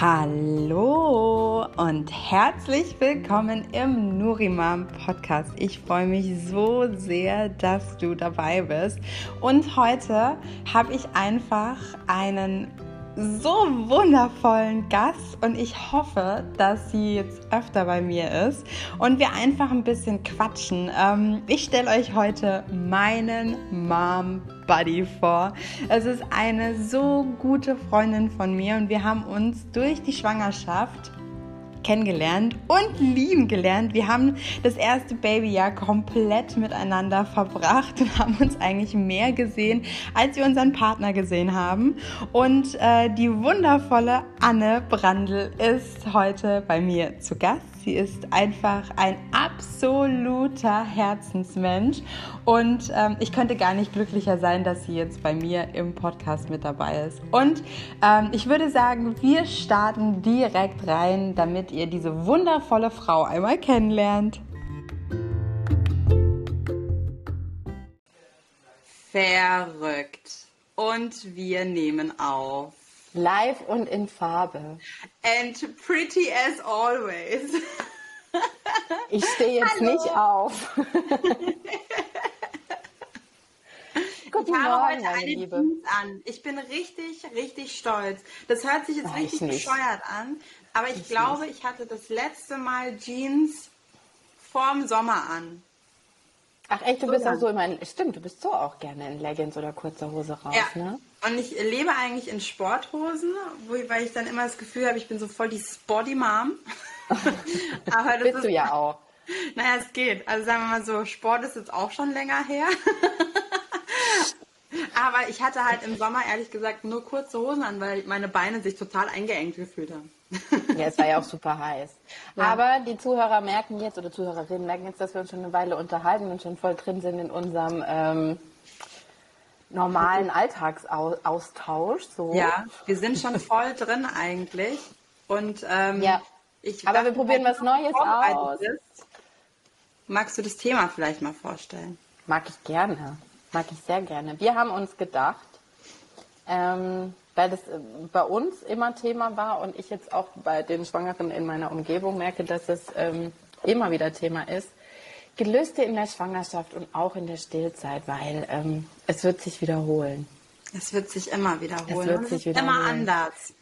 Hallo und herzlich willkommen im Nurimam Podcast. Ich freue mich so sehr, dass du dabei bist. Und heute habe ich einfach einen so wundervollen Gast und ich hoffe, dass sie jetzt öfter bei mir ist und wir einfach ein bisschen quatschen. Ähm, ich stelle euch heute meinen Mom Buddy vor. Es ist eine so gute Freundin von mir und wir haben uns durch die Schwangerschaft kennengelernt und lieben gelernt. Wir haben das erste Babyjahr komplett miteinander verbracht und haben uns eigentlich mehr gesehen, als wir unseren Partner gesehen haben. Und äh, die wundervolle Anne Brandl ist heute bei mir zu Gast. Sie ist einfach ein absoluter Herzensmensch und ähm, ich könnte gar nicht glücklicher sein, dass sie jetzt bei mir im Podcast mit dabei ist. Und ähm, ich würde sagen, wir starten direkt rein, damit ihr diese wundervolle Frau einmal kennenlernt. Verrückt. Und wir nehmen auf. Live und in Farbe. And pretty as always. Ich stehe jetzt Hallo. nicht auf. Guten ich habe Morgen, heute eine Liebe. Jeans an. Ich bin richtig, richtig stolz. Das hört sich jetzt Weiß richtig nicht. bescheuert an, aber ich, ich glaube, nicht. ich hatte das letzte Mal Jeans vorm Sommer an. Ach echt, du so bist auch so immer in, stimmt, du bist so auch gerne in Leggings oder kurzer Hose raus, ja. ne? Und ich lebe eigentlich in Sporthosen, wo, weil ich dann immer das Gefühl habe, ich bin so voll die Spotty Mom. Aber das bist ist, du ja auch. Naja, es geht. Also sagen wir mal so, Sport ist jetzt auch schon länger her. Aber ich hatte halt im Sommer ehrlich gesagt nur kurze Hosen an, weil meine Beine sich total eingeengt gefühlt haben. Ja, es war ja auch super heiß. Ja. Aber die Zuhörer merken jetzt, oder Zuhörerinnen merken jetzt, dass wir uns schon eine Weile unterhalten und schon voll drin sind in unserem ähm, normalen Alltagsaustausch. So. Ja, wir sind schon voll drin eigentlich. Und ähm, ja. ich aber wir probieren was Neues aus. Magst du das Thema vielleicht mal vorstellen? Mag ich gerne. Mag ich sehr gerne. Wir haben uns gedacht, ähm, weil das äh, bei uns immer Thema war und ich jetzt auch bei den Schwangeren in meiner Umgebung merke, dass es ähm, immer wieder Thema ist. Gelüste in der Schwangerschaft und auch in der Stillzeit, weil ähm, es wird sich wiederholen. Es wird sich immer wiederholen. Es wird sich wiederholen. immer anders.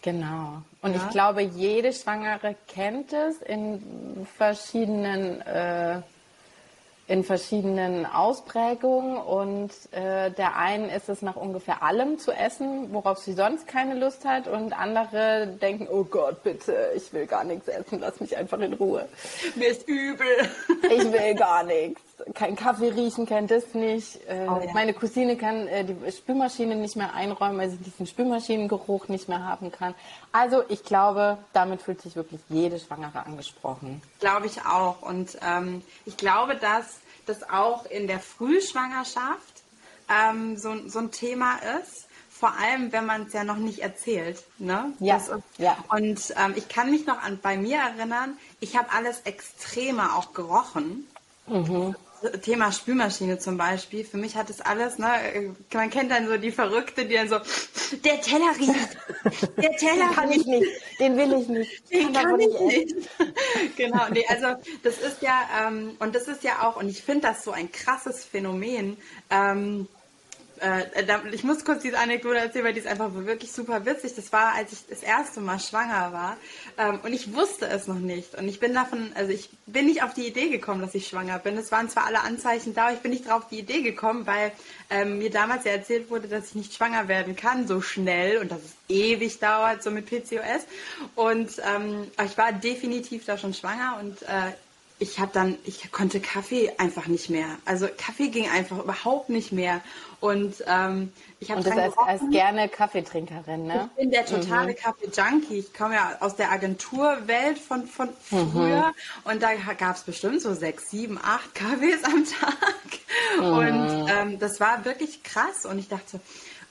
Genau. Und ja. ich glaube, jede Schwangere kennt es in verschiedenen äh, in verschiedenen Ausprägungen und äh, der einen ist es nach ungefähr allem zu essen, worauf sie sonst keine Lust hat und andere denken, oh Gott, bitte, ich will gar nichts essen, lass mich einfach in Ruhe. Mir ist übel. ich will gar nichts. Kein Kaffee riechen kennt das nicht. Äh, oh, ja. Meine Cousine kann äh, die Spülmaschine nicht mehr einräumen, weil sie diesen Spülmaschinengeruch nicht mehr haben kann. Also ich glaube, damit fühlt sich wirklich jede Schwangere angesprochen. Glaube ich auch. Und ähm, ich glaube, dass das auch in der Frühschwangerschaft ähm, so, so ein Thema ist. Vor allem, wenn man es ja noch nicht erzählt. Ne? Ja, ist, ja. Und ähm, ich kann mich noch an bei mir erinnern, ich habe alles extremer auch gerochen. Mhm. Thema Spülmaschine zum Beispiel. Für mich hat es alles, ne, man kennt dann so die Verrückte, die dann so, der Teller riecht, der Teller kann ich nicht, den will ich nicht, den kann, kann ich nicht. genau, nee, also das ist ja, ähm, und das ist ja auch, und ich finde das so ein krasses Phänomen, ähm, äh, da, ich muss kurz diese Anekdote erzählen, weil die ist einfach wirklich super witzig. Das war, als ich das erste Mal schwanger war ähm, und ich wusste es noch nicht. Und ich bin davon, also ich bin nicht auf die Idee gekommen, dass ich schwanger bin. Es waren zwar alle Anzeichen da, aber ich bin nicht drauf die Idee gekommen, weil ähm, mir damals ja erzählt wurde, dass ich nicht schwanger werden kann so schnell und dass es ewig dauert, so mit PCOS. Und ähm, ich war definitiv da schon schwanger und äh, ich habe dann, ich konnte Kaffee einfach nicht mehr. Also Kaffee ging einfach überhaupt nicht mehr. Und ähm, ich habe das als, als, gerne Kaffeetrinkerin, ne? Ich bin der totale mhm. Kaffee-Junkie. Ich komme ja aus der Agenturwelt von, von mhm. früher mhm. und da gab es bestimmt so sechs, sieben, acht Kaffees am Tag. Mhm. Und ähm, das war wirklich krass. Und ich dachte,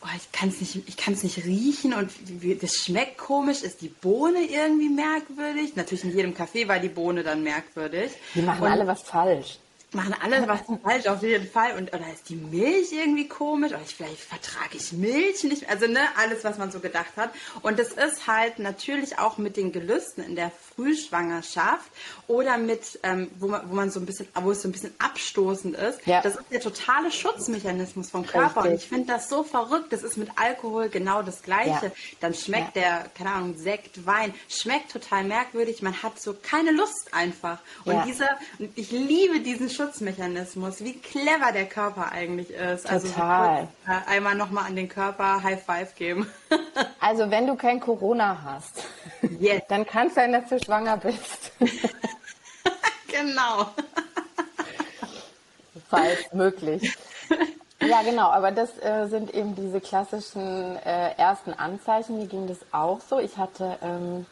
oh, ich kann es nicht, ich nicht riechen und das schmeckt komisch. Ist die Bohne irgendwie merkwürdig? Natürlich in jedem Café war die Bohne dann merkwürdig. Die machen und, alle was falsch. machen alles was falsch auf jeden Fall und oder ist die Milch irgendwie komisch oder ich, vielleicht vertrage ich Milch nicht also ne alles was man so gedacht hat und es ist halt natürlich auch mit den Gelüsten in der Frühschwangerschaft oder mit ähm, wo man wo man so ein bisschen wo es so ein bisschen abstoßend ist ja. das ist der totale Schutzmechanismus vom Körper Richtig. und ich finde das so verrückt das ist mit Alkohol genau das gleiche ja. dann schmeckt ja. der keine Ahnung Sekt Wein schmeckt total merkwürdig man hat so keine Lust einfach und dieser ich liebe diesen Schutzmechanismus, wie clever der Körper eigentlich ist. Also Total. Also einmal nochmal an den Körper High Five geben. Also wenn du kein Corona hast, yes. dann kann es sein, dass du schwanger bist. genau. Falls möglich. Ja, genau, aber das äh, sind eben diese klassischen äh, ersten Anzeichen. Mir ging das auch so. Ich hatte ähm,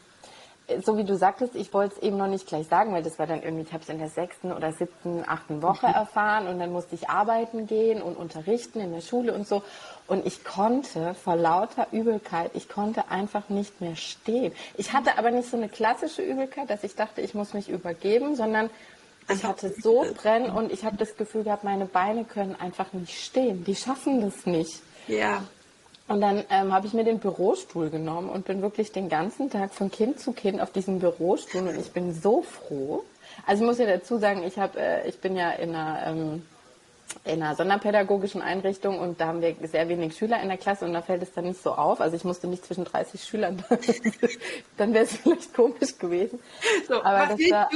so wie du sagtest, ich wollte es eben noch nicht gleich sagen, weil das war dann irgendwie, ich habe es in der sechsten oder siebten, achten Woche mhm. erfahren und dann musste ich arbeiten gehen und unterrichten in der Schule und so. Und ich konnte vor lauter Übelkeit, ich konnte einfach nicht mehr stehen. Ich hatte aber nicht so eine klassische Übelkeit, dass ich dachte, ich muss mich übergeben, sondern ich hatte so brennen und ich habe das Gefühl gehabt, meine Beine können einfach nicht stehen. Die schaffen das nicht. Ja. Und dann ähm, habe ich mir den Bürostuhl genommen und bin wirklich den ganzen Tag von Kind zu Kind auf diesem Bürostuhl und ich bin so froh. Also ich muss ja dazu sagen, ich habe, äh, ich bin ja in einer, ähm, in einer sonderpädagogischen Einrichtung und da haben wir sehr wenig Schüler in der Klasse und da fällt es dann nicht so auf. Also ich musste nicht zwischen 30 Schülern, dann wäre es vielleicht komisch gewesen. So, aber, das war,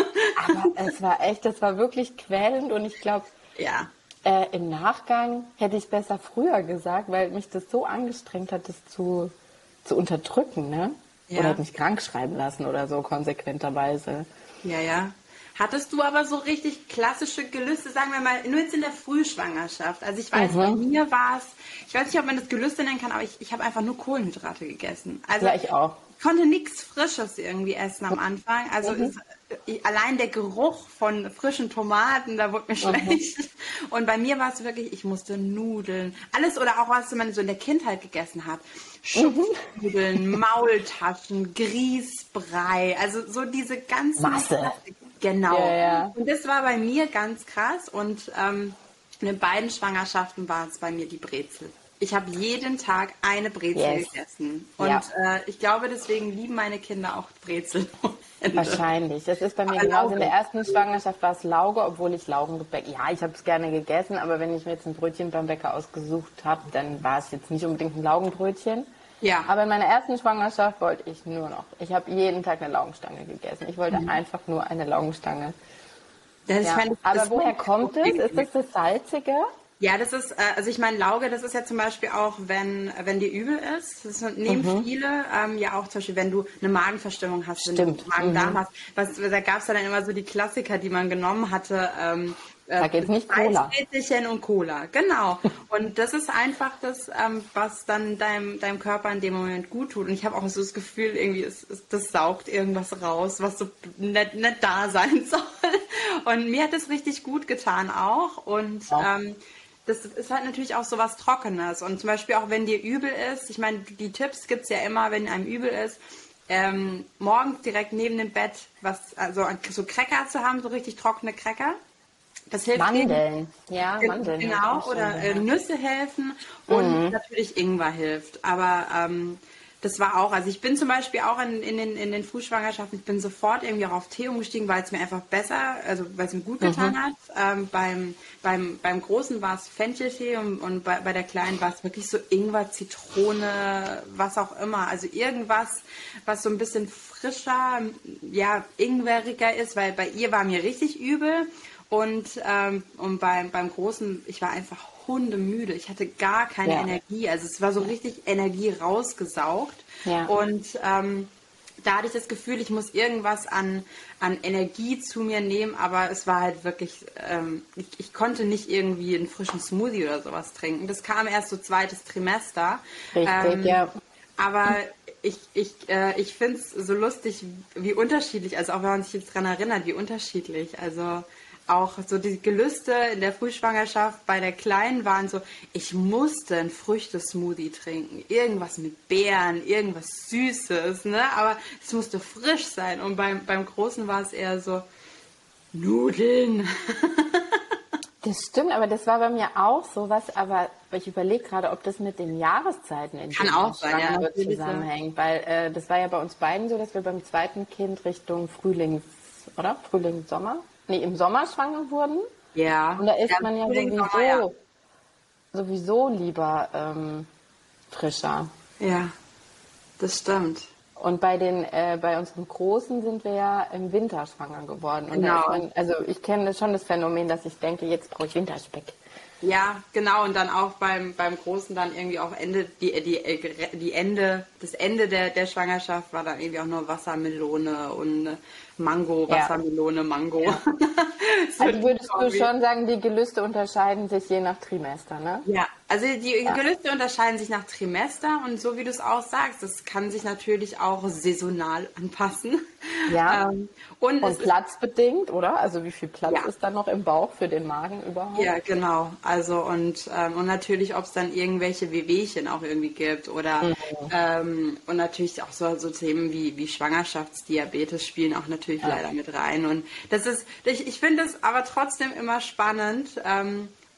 aber es war echt, das war wirklich quälend und ich glaube, ja. Äh, Im Nachgang hätte ich besser früher gesagt, weil mich das so angestrengt hat, das zu, zu unterdrücken, ne? Ja. Oder hat mich krank schreiben lassen oder so konsequenterweise. Ja, ja. Hattest du aber so richtig klassische Gelüste, sagen wir mal, nur jetzt in der Frühschwangerschaft? Also ich weiß, mhm. bei mir war es, ich weiß nicht, ob man das Gelüste nennen kann, aber ich, ich habe einfach nur Kohlenhydrate gegessen. Also ja, ich auch. Ich konnte nichts Frisches irgendwie essen am Anfang. Also mhm. es, allein der Geruch von frischen Tomaten, da wurde mir schlecht. Mhm. Und bei mir war es wirklich, ich musste Nudeln, alles oder auch was man so in der Kindheit gegessen hat. Schupfnudeln, mhm. Maultaschen, Grießbrei, also so diese ganzen... Masse. Genau. Ja, ja. Und das war bei mir ganz krass und ähm, in beiden Schwangerschaften war es bei mir die Brezel. Ich habe jeden Tag eine Brezel yes. gegessen. Und ja. äh, ich glaube, deswegen lieben meine Kinder auch Brezel. Wahrscheinlich. Das ist bei mir aber genauso. In der ersten Schwangerschaft war es Lauge, obwohl ich Laugengebäck, ja, ich habe es gerne gegessen, aber wenn ich mir jetzt ein Brötchen beim Bäcker ausgesucht habe, dann war es jetzt nicht unbedingt ein Laugenbrötchen. Ja. Aber in meiner ersten Schwangerschaft wollte ich nur noch. Ich habe jeden Tag eine Laugenstange gegessen. Ich wollte mhm. einfach nur eine Laugenstange. Das ja. meine, aber woher kommt es? Ist das das Salzige? Ja, das ist, äh, also ich meine, Lauge, das ist ja zum Beispiel auch, wenn, wenn dir übel ist. Das nehmen mhm. viele ähm, ja auch zum Beispiel, wenn du eine Magenverstimmung hast, Stimmt. wenn du Magen-Darm mhm. hast. Was, da gab es ja dann immer so die Klassiker, die man genommen hatte. Ähm, äh, da geht nicht Cola. und Cola, genau. Und das ist einfach das, ähm, was dann deinem, deinem Körper in dem Moment gut tut. Und ich habe auch so das Gefühl, irgendwie, es, es, das saugt irgendwas raus, was so nicht, nicht da sein soll. Und mir hat es richtig gut getan auch. Und ja. ähm, das ist halt natürlich auch so was Trockenes. Und zum Beispiel auch wenn dir übel ist, ich meine, die Tipps gibt es ja immer, wenn einem übel ist, ähm, morgens direkt neben dem Bett was, also so Cracker zu haben, so richtig trockene Cracker. Das hilft Mandeln, ja, Mandeln. Genau, oder äh, Nüsse helfen und mhm. natürlich Ingwer hilft. Aber ähm, das war auch, also ich bin zum Beispiel auch in, in, den, in den Frühschwangerschaften, ich bin sofort irgendwie auch auf Tee umgestiegen, weil es mir einfach besser, also weil es mir gut getan mhm. hat. Ähm, beim, beim, beim Großen war es Fencheltee und, und bei, bei der Kleinen war es wirklich so Ingwer, Zitrone, was auch immer. Also irgendwas, was so ein bisschen frischer, ja, ingweriger ist, weil bei ihr war mir richtig übel. Und, ähm, und beim, beim Großen, ich war einfach hundemüde. Ich hatte gar keine ja. Energie. Also es war so richtig Energie rausgesaugt. Ja. Und ähm, da hatte ich das Gefühl, ich muss irgendwas an, an Energie zu mir nehmen, aber es war halt wirklich, ähm, ich, ich, konnte nicht irgendwie einen frischen Smoothie oder sowas trinken. Das kam erst so zweites Trimester. Richtig, ähm, ja. Aber ich, ich, äh, ich finde es so lustig, wie unterschiedlich, also auch wenn man sich jetzt daran erinnert, wie unterschiedlich. Also auch so die Gelüste in der Frühschwangerschaft bei der Kleinen waren so, ich musste ein Früchtesmoothie trinken, irgendwas mit Beeren, irgendwas Süßes, ne? Aber es musste frisch sein. Und beim, beim Großen war es eher so, Nudeln. Das stimmt, aber das war bei mir auch so was, aber ich überlege gerade, ob das mit den Jahreszeiten in Kann auch sein, ja, zusammenhängt, weil äh, das war ja bei uns beiden so, dass wir beim zweiten Kind Richtung Frühlings, oder? Frühling, Sommer? Nee, im Sommer schwanger wurden. Ja. Und da ist ja, man ja sowieso, Sommer, ja. sowieso lieber ähm, frischer. Ja, das stimmt. Und bei den, äh, bei unseren Großen sind wir ja im Winter schwanger geworden. Und Genau. man, also ich kenne schon das Phänomen, dass ich denke, jetzt brauche ich Winterspeck. Ja, genau. Und dann auch beim, beim Großen dann irgendwie auch Ende, die, die, die Ende, das Ende der, der Schwangerschaft war dann irgendwie auch nur Wassermelone und Mango, Ja. Wassermelone, Mango. So Also würdest du schon sagen, die Gelüste unterscheiden sich je nach Trimester, ne? Ja, also die Gelüste unterscheiden sich nach Trimester und so wie du es auch sagst, das kann sich natürlich auch saisonal anpassen. Ja. Ähm, und Und platzbedingt, oder? Also wie viel Platz Ja. ist dann noch im Bauch für den Magen überhaupt? Ja, genau. Also und, ähm, und natürlich, ob es dann irgendwelche Wehwehchen auch irgendwie gibt oder Mhm. ähm, und natürlich auch so, so Themen wie, wie Schwangerschaftsdiabetes spielen auch natürlich leider mit rein. Und das ist, ich, ich finde es aber trotzdem immer spannend.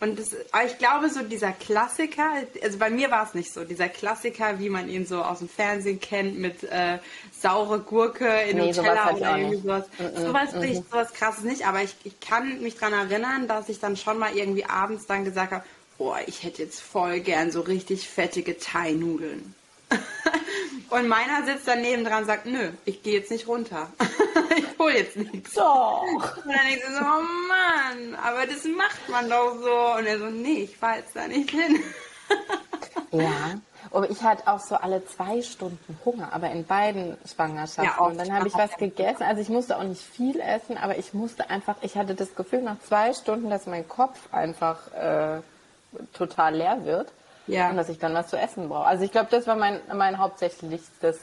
Und das, aber ich glaube, so dieser Klassiker, also bei mir war es nicht so, dieser Klassiker, wie man ihn so aus dem Fernsehen kennt, mit äh, saure Gurke in Nee, Nutella ich oder irgendwie nicht. sowas. Sowas, nicht, sowas krasses nicht, aber ich, ich kann mich daran erinnern, dass ich dann schon mal irgendwie abends dann gesagt habe, boah, ich hätte jetzt voll gern so richtig fettige Thai-Nudeln. Und meiner sitzt daneben dran und sagt, nö, ich gehe jetzt nicht runter. ich hol jetzt nichts. Doch. Und dann denke ich so, oh Mann, aber das macht man doch so. Und er so, nee, ich fahr jetzt da nicht hin. Ja. Aber ich hatte auch so alle zwei Stunden Hunger, aber in beiden Schwangerschaften. Ja, auch. und dann habe ich was gegessen. Also ich musste auch nicht viel essen, aber ich musste einfach, ich hatte das Gefühl nach zwei Stunden, dass mein Kopf einfach äh, total leer wird. Ja. Und dass ich dann was zu essen brauche. Also ich glaube, das war mein, mein hauptsächlichstes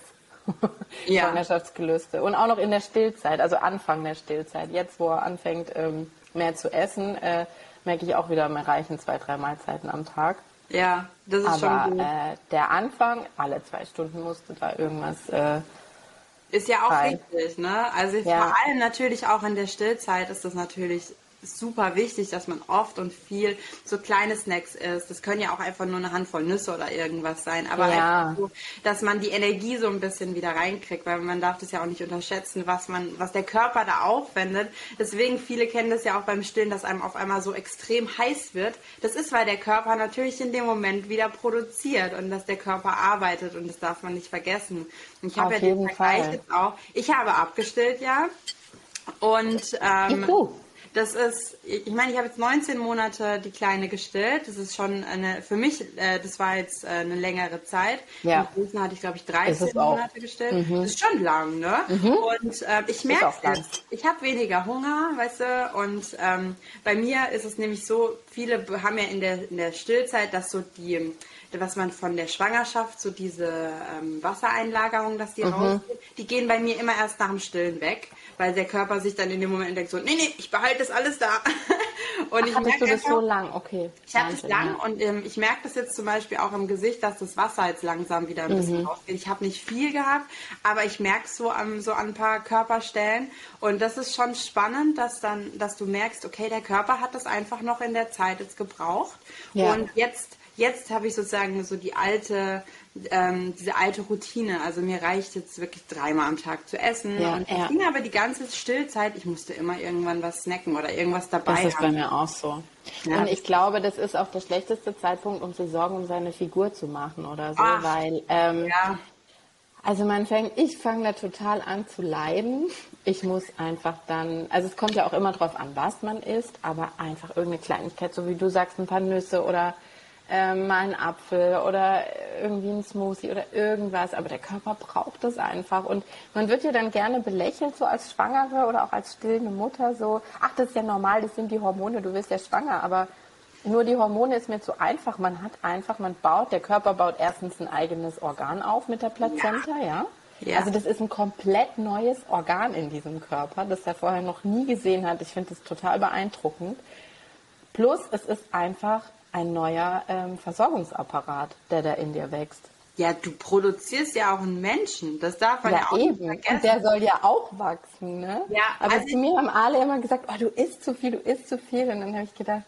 Ja. Schwangerschaftsgelüste. Und auch noch in der Stillzeit, also Anfang der Stillzeit. Jetzt, wo er anfängt, ähm, mehr zu essen, äh, merke ich auch wieder, mir reichen zwei, drei Mahlzeiten am Tag. Ja, das ist Aber schon gut. äh, der Anfang, alle zwei Stunden musste da irgendwas. Äh, Ist ja auch Frei. wichtig, ne? Also Ja. vor allem natürlich auch in der Stillzeit ist das natürlich super wichtig, dass man oft und viel so kleine Snacks isst. Das können ja auch einfach nur eine Handvoll Nüsse oder irgendwas sein, aber Ja. so, dass man die Energie so ein bisschen wieder reinkriegt, weil man darf das ja auch nicht unterschätzen, was man, was der Körper da aufwendet. Deswegen viele kennen das ja auch beim Stillen, dass einem auf einmal so extrem heiß wird. Das ist, weil der Körper natürlich in dem Moment wieder produziert und dass der Körper arbeitet und das darf man nicht vergessen. Und ich habe ja den Vergleich Fall. jetzt auch. Ich habe abgestillt, ja. Und ähm. Das ist, ich meine, ich habe jetzt 19 Monate die Kleine gestillt. Das ist schon eine, für mich, äh, das war jetzt äh, eine längere Zeit. Ja. Im Großen hatte ich, glaube ich, Ist 13 es auch. Mhm. Monate gestillt. Das ist schon lang, ne? Und äh, ich merke lang. jetzt, ich habe weniger Hunger, weißt du, und ähm, bei mir ist es nämlich so, viele be- haben ja in der, in der Stillzeit, dass so die, was man von der Schwangerschaft, so diese ähm, Wassereinlagerung, dass die Mhm. rausgeht, die gehen bei mir immer erst nach dem Stillen weg, weil der Körper sich dann in dem Moment denkt so, nee, nee, ich behalte das alles da. Und ich hattest du das einfach- so lang? Okay. ich habe das lang und ähm, ich merke das jetzt zum Beispiel auch im Gesicht, dass das Wasser jetzt langsam wieder ein bisschen rausgeht. Ich habe nicht viel gehabt, aber ich merke es so an, so an ein paar Körperstellen. Und das ist schon spannend, dass dann, dass du merkst, okay, der Körper hat das einfach noch in der Zeit jetzt gebraucht. Ja. Und jetzt, jetzt habe ich sozusagen so die alte, ähm, diese alte Routine. Also mir reicht jetzt wirklich dreimal am Tag zu essen. Ja, und ja. ging aber die ganze Stillzeit, ich musste immer irgendwann was snacken oder irgendwas dabei Das ist bei haben. mir auch so. Ja, und ich glaube, das ist auch der schlechteste Zeitpunkt, um sich Sorgen um seine Figur zu machen oder so, Ach, weil ähm, Ja. also man fängt, ich fange da total an zu leiden. Ich muss einfach dann, also es kommt ja auch immer drauf an, was man isst, aber einfach irgendeine Kleinigkeit, so wie du sagst, ein paar Nüsse oder ähm, mal einen Apfel oder irgendwie ein Smoothie oder irgendwas, aber der Körper braucht das einfach und man wird ja dann gerne belächelt, so als Schwangere oder auch als stillende Mutter, so, ach, das ist ja normal, das sind die Hormone, du wirst ja schwanger, aber nur die Hormone ist mir zu einfach. Man hat einfach, man baut, der Körper baut erstens ein eigenes Organ auf mit der Plazenta, ja. Ja. Also das ist ein komplett neues Organ in diesem Körper, das er vorher noch nie gesehen hat. Ich finde das total beeindruckend. Plus, es ist einfach ein neuer ähm, Versorgungsapparat, der da in dir wächst. Ja, du produzierst ja auch einen Menschen. Das darf man ja, ja auch eben. nicht vergessen. Und der soll ja auch wachsen, ne? Ja. Aber also zu mir haben alle immer gesagt, oh, du isst zu viel, du isst zu viel. Und dann habe ich gedacht,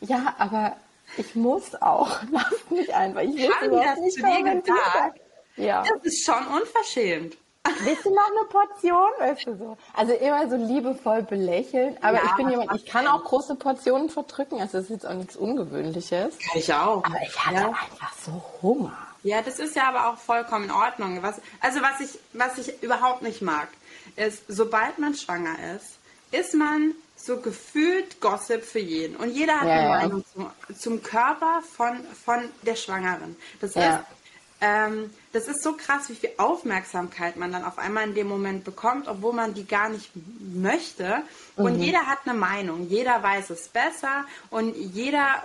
ja, aber ich muss auch. Lass mich einfach. Ich will das nicht zu dir gesagt. Ja. Das ist schon unverschämt. Willst du noch eine Portion? Weißt du so. Also immer so liebevoll belächeln. Aber ja, ich bin jemand, ich kann auch große Portionen verdrücken. Also das ist jetzt auch nichts Ungewöhnliches. Kann ich auch. Aber ich hatte ja. einfach so Hunger. Ja, das ist ja aber auch vollkommen in Ordnung. Was, also was ich, was ich überhaupt nicht mag, ist, sobald man schwanger ist, ist man so gefühlt Gossip für jeden. Und jeder hat ja, eine Meinung zum, zum, Körper von, von der Schwangeren. Das heißt, ähm, das ist so krass, wie viel Aufmerksamkeit man dann auf einmal in dem Moment bekommt, obwohl man die gar nicht möchte. Und mhm. jeder hat eine Meinung, jeder weiß es besser und jeder,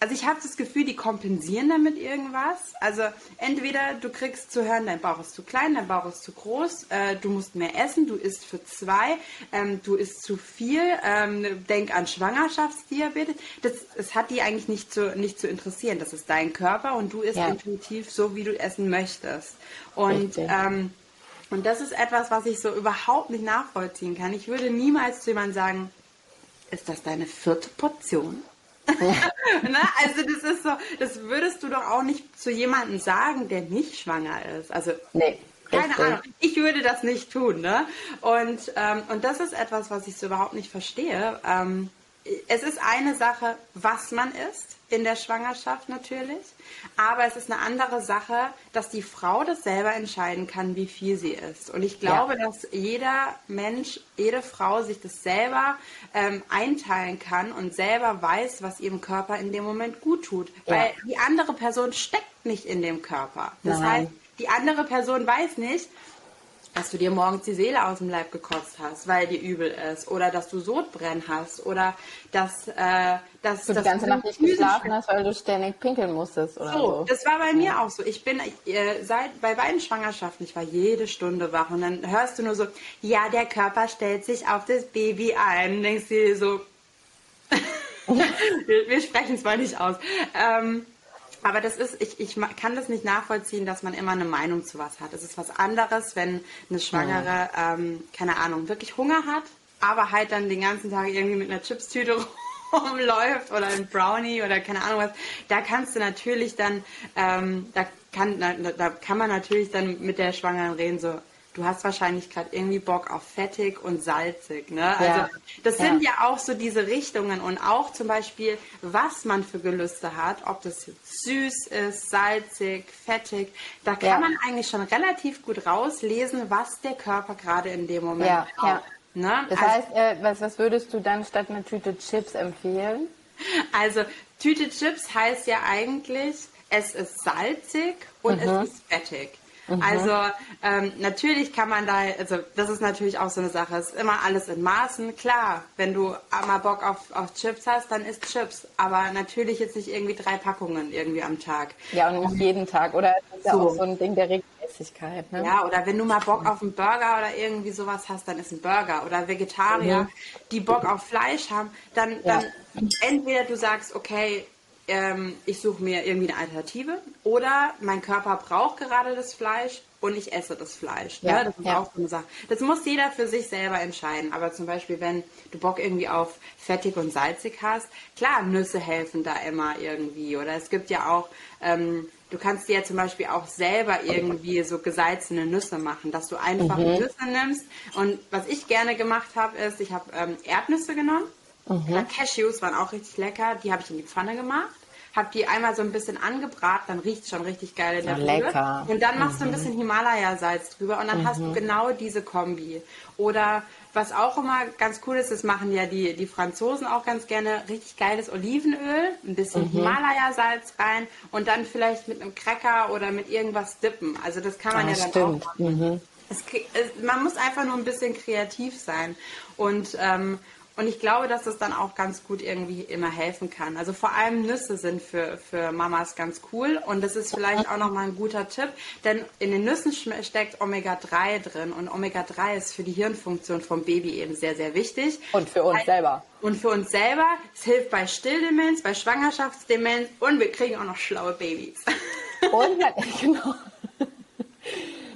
also ich habe das Gefühl, die kompensieren damit irgendwas. Also entweder du kriegst zu hören, dein Bauch ist zu klein, dein Bauch ist zu groß, äh, du musst mehr essen, du isst für zwei, ähm, du isst zu viel, ähm, denk an Schwangerschaftsdiabetes. Das, das hat die eigentlich nicht zu, nicht zu interessieren. Das ist dein Körper und du isst ja. intuitiv so, wie du essen möchtest. Und ähm, und das ist etwas, was ich so überhaupt nicht nachvollziehen kann. Ich würde niemals zu jemandem sagen, ist das deine vierte Portion? ne? Also das ist so, das würdest du doch auch nicht zu jemandem sagen, der nicht schwanger ist. Also nee, keine. Ahnung. Ich würde das nicht tun, ne? Und, ähm, und das ist etwas, was ich so überhaupt nicht verstehe. Ähm, es ist eine Sache, was man isst in der Schwangerschaft natürlich, aber es ist eine andere Sache, dass die Frau das selber entscheiden kann, wie viel sie isst. Und ich glaube, ja. dass jeder Mensch, jede Frau sich das selber ähm, einteilen kann und selber weiß, was ihrem Körper in dem Moment gut tut, ja. weil die andere Person steckt nicht in dem Körper. Das Nein. heißt, die andere Person weiß nicht, dass du dir morgens die Seele aus dem Leib gekotzt hast, weil dir übel ist, oder dass du Sodbrennen hast, oder dass, äh, dass du die ganze Nacht nicht geschlafen hast, weil du ständig pinkeln musstest, oder so. so. Das war bei mir ja. auch so. Ich bin äh, seit bei beiden Schwangerschaften, ich war jede Stunde wach und dann hörst du nur so, ja, der Körper stellt sich auf das Baby ein. Und denkst dir so, wir, wir sprechen es mal nicht aus. Ähm, aber das ist, ich, ich kann das nicht nachvollziehen, dass man immer eine Meinung zu was hat. Es ist was anderes, wenn eine Schwangere, ähm, keine Ahnung, wirklich Hunger hat, aber halt dann den ganzen Tag irgendwie mit einer Chipstüte rumläuft oder ein Brownie oder keine Ahnung was. Da kannst du natürlich dann, ähm, da kann, da, da kann man natürlich dann mit der Schwangeren reden, so, du hast wahrscheinlich gerade irgendwie Bock auf fettig und salzig. Ne? Also ja. das sind ja. ja. auch so diese Richtungen und auch zum Beispiel, was man für Gelüste hat, ob das süß ist, salzig, fettig. Da kann ja. man eigentlich schon relativ gut rauslesen, was der Körper gerade in dem Moment ja. braucht. Ne? Das also, heißt, äh, was, was würdest du dann statt einer Tüte Chips empfehlen? Also Tüte Chips heißt ja eigentlich, es ist salzig und mhm. es ist fettig. Mhm. Also ähm, natürlich kann man da, also das ist natürlich auch so eine Sache, es ist immer alles in Maßen. Klar, wenn du mal Bock auf, auf Chips hast, dann isst Chips. Aber natürlich jetzt nicht irgendwie drei Packungen irgendwie am Tag. Ja, und nicht jeden Tag. Oder das ist so. ja auch so ein Ding der Regelmäßigkeit. Ne? Ja, oder wenn du mal Bock auf einen Burger oder irgendwie sowas hast, dann ist ein Burger. Oder Vegetarier, mhm. die Bock auf Fleisch haben, dann, ja. dann entweder du sagst, okay, ähm, ich suche mir irgendwie eine Alternative oder mein Körper braucht gerade das Fleisch und ich esse das Fleisch. Ne? Ja, Das ist ja. auch so eine Sache. Das muss jeder für sich selber entscheiden. Aber zum Beispiel, wenn du Bock irgendwie auf fettig und salzig hast, klar, Nüsse helfen da immer irgendwie. Oder es gibt ja auch, ähm, du kannst dir ja zum Beispiel auch selber irgendwie so gesalzene Nüsse machen, dass du einfach mhm. Nüsse nimmst. Und was ich gerne gemacht habe, ist, ich habe ähm, Erdnüsse genommen Mhm. Cashews waren auch richtig lecker. Die habe ich in die Pfanne gemacht. Habe die einmal so ein bisschen angebraten, dann riecht es schon richtig geil in der Lecker. Und dann machst mhm. du ein mhm. bisschen Himalaya-Salz drüber und dann mhm. hast du mhm. genau diese Kombi. Oder was auch immer ganz cool ist, das machen ja die, die Franzosen auch ganz gerne, richtig geiles Olivenöl, ein bisschen mhm. Himalaya-Salz rein und dann vielleicht mit einem Cracker oder mit irgendwas dippen. Also das kann man ja, ja dann stimmt. auch machen. Mhm. Es, es, man muss einfach nur ein bisschen kreativ sein. Und ähm, und ich glaube, dass das dann auch ganz gut irgendwie immer helfen kann. Also vor allem Nüsse sind für, für Mamas ganz cool. Und das ist vielleicht auch nochmal ein guter Tipp, denn in den Nüssen steckt Omega-3 drin. Und Omega-3 ist für die Hirnfunktion vom Baby eben sehr, sehr wichtig. Und für uns selber. Und für uns selber. Es hilft bei Stilldemenz, bei Schwangerschaftsdemenz und wir kriegen auch noch schlaue Babys. Und genau.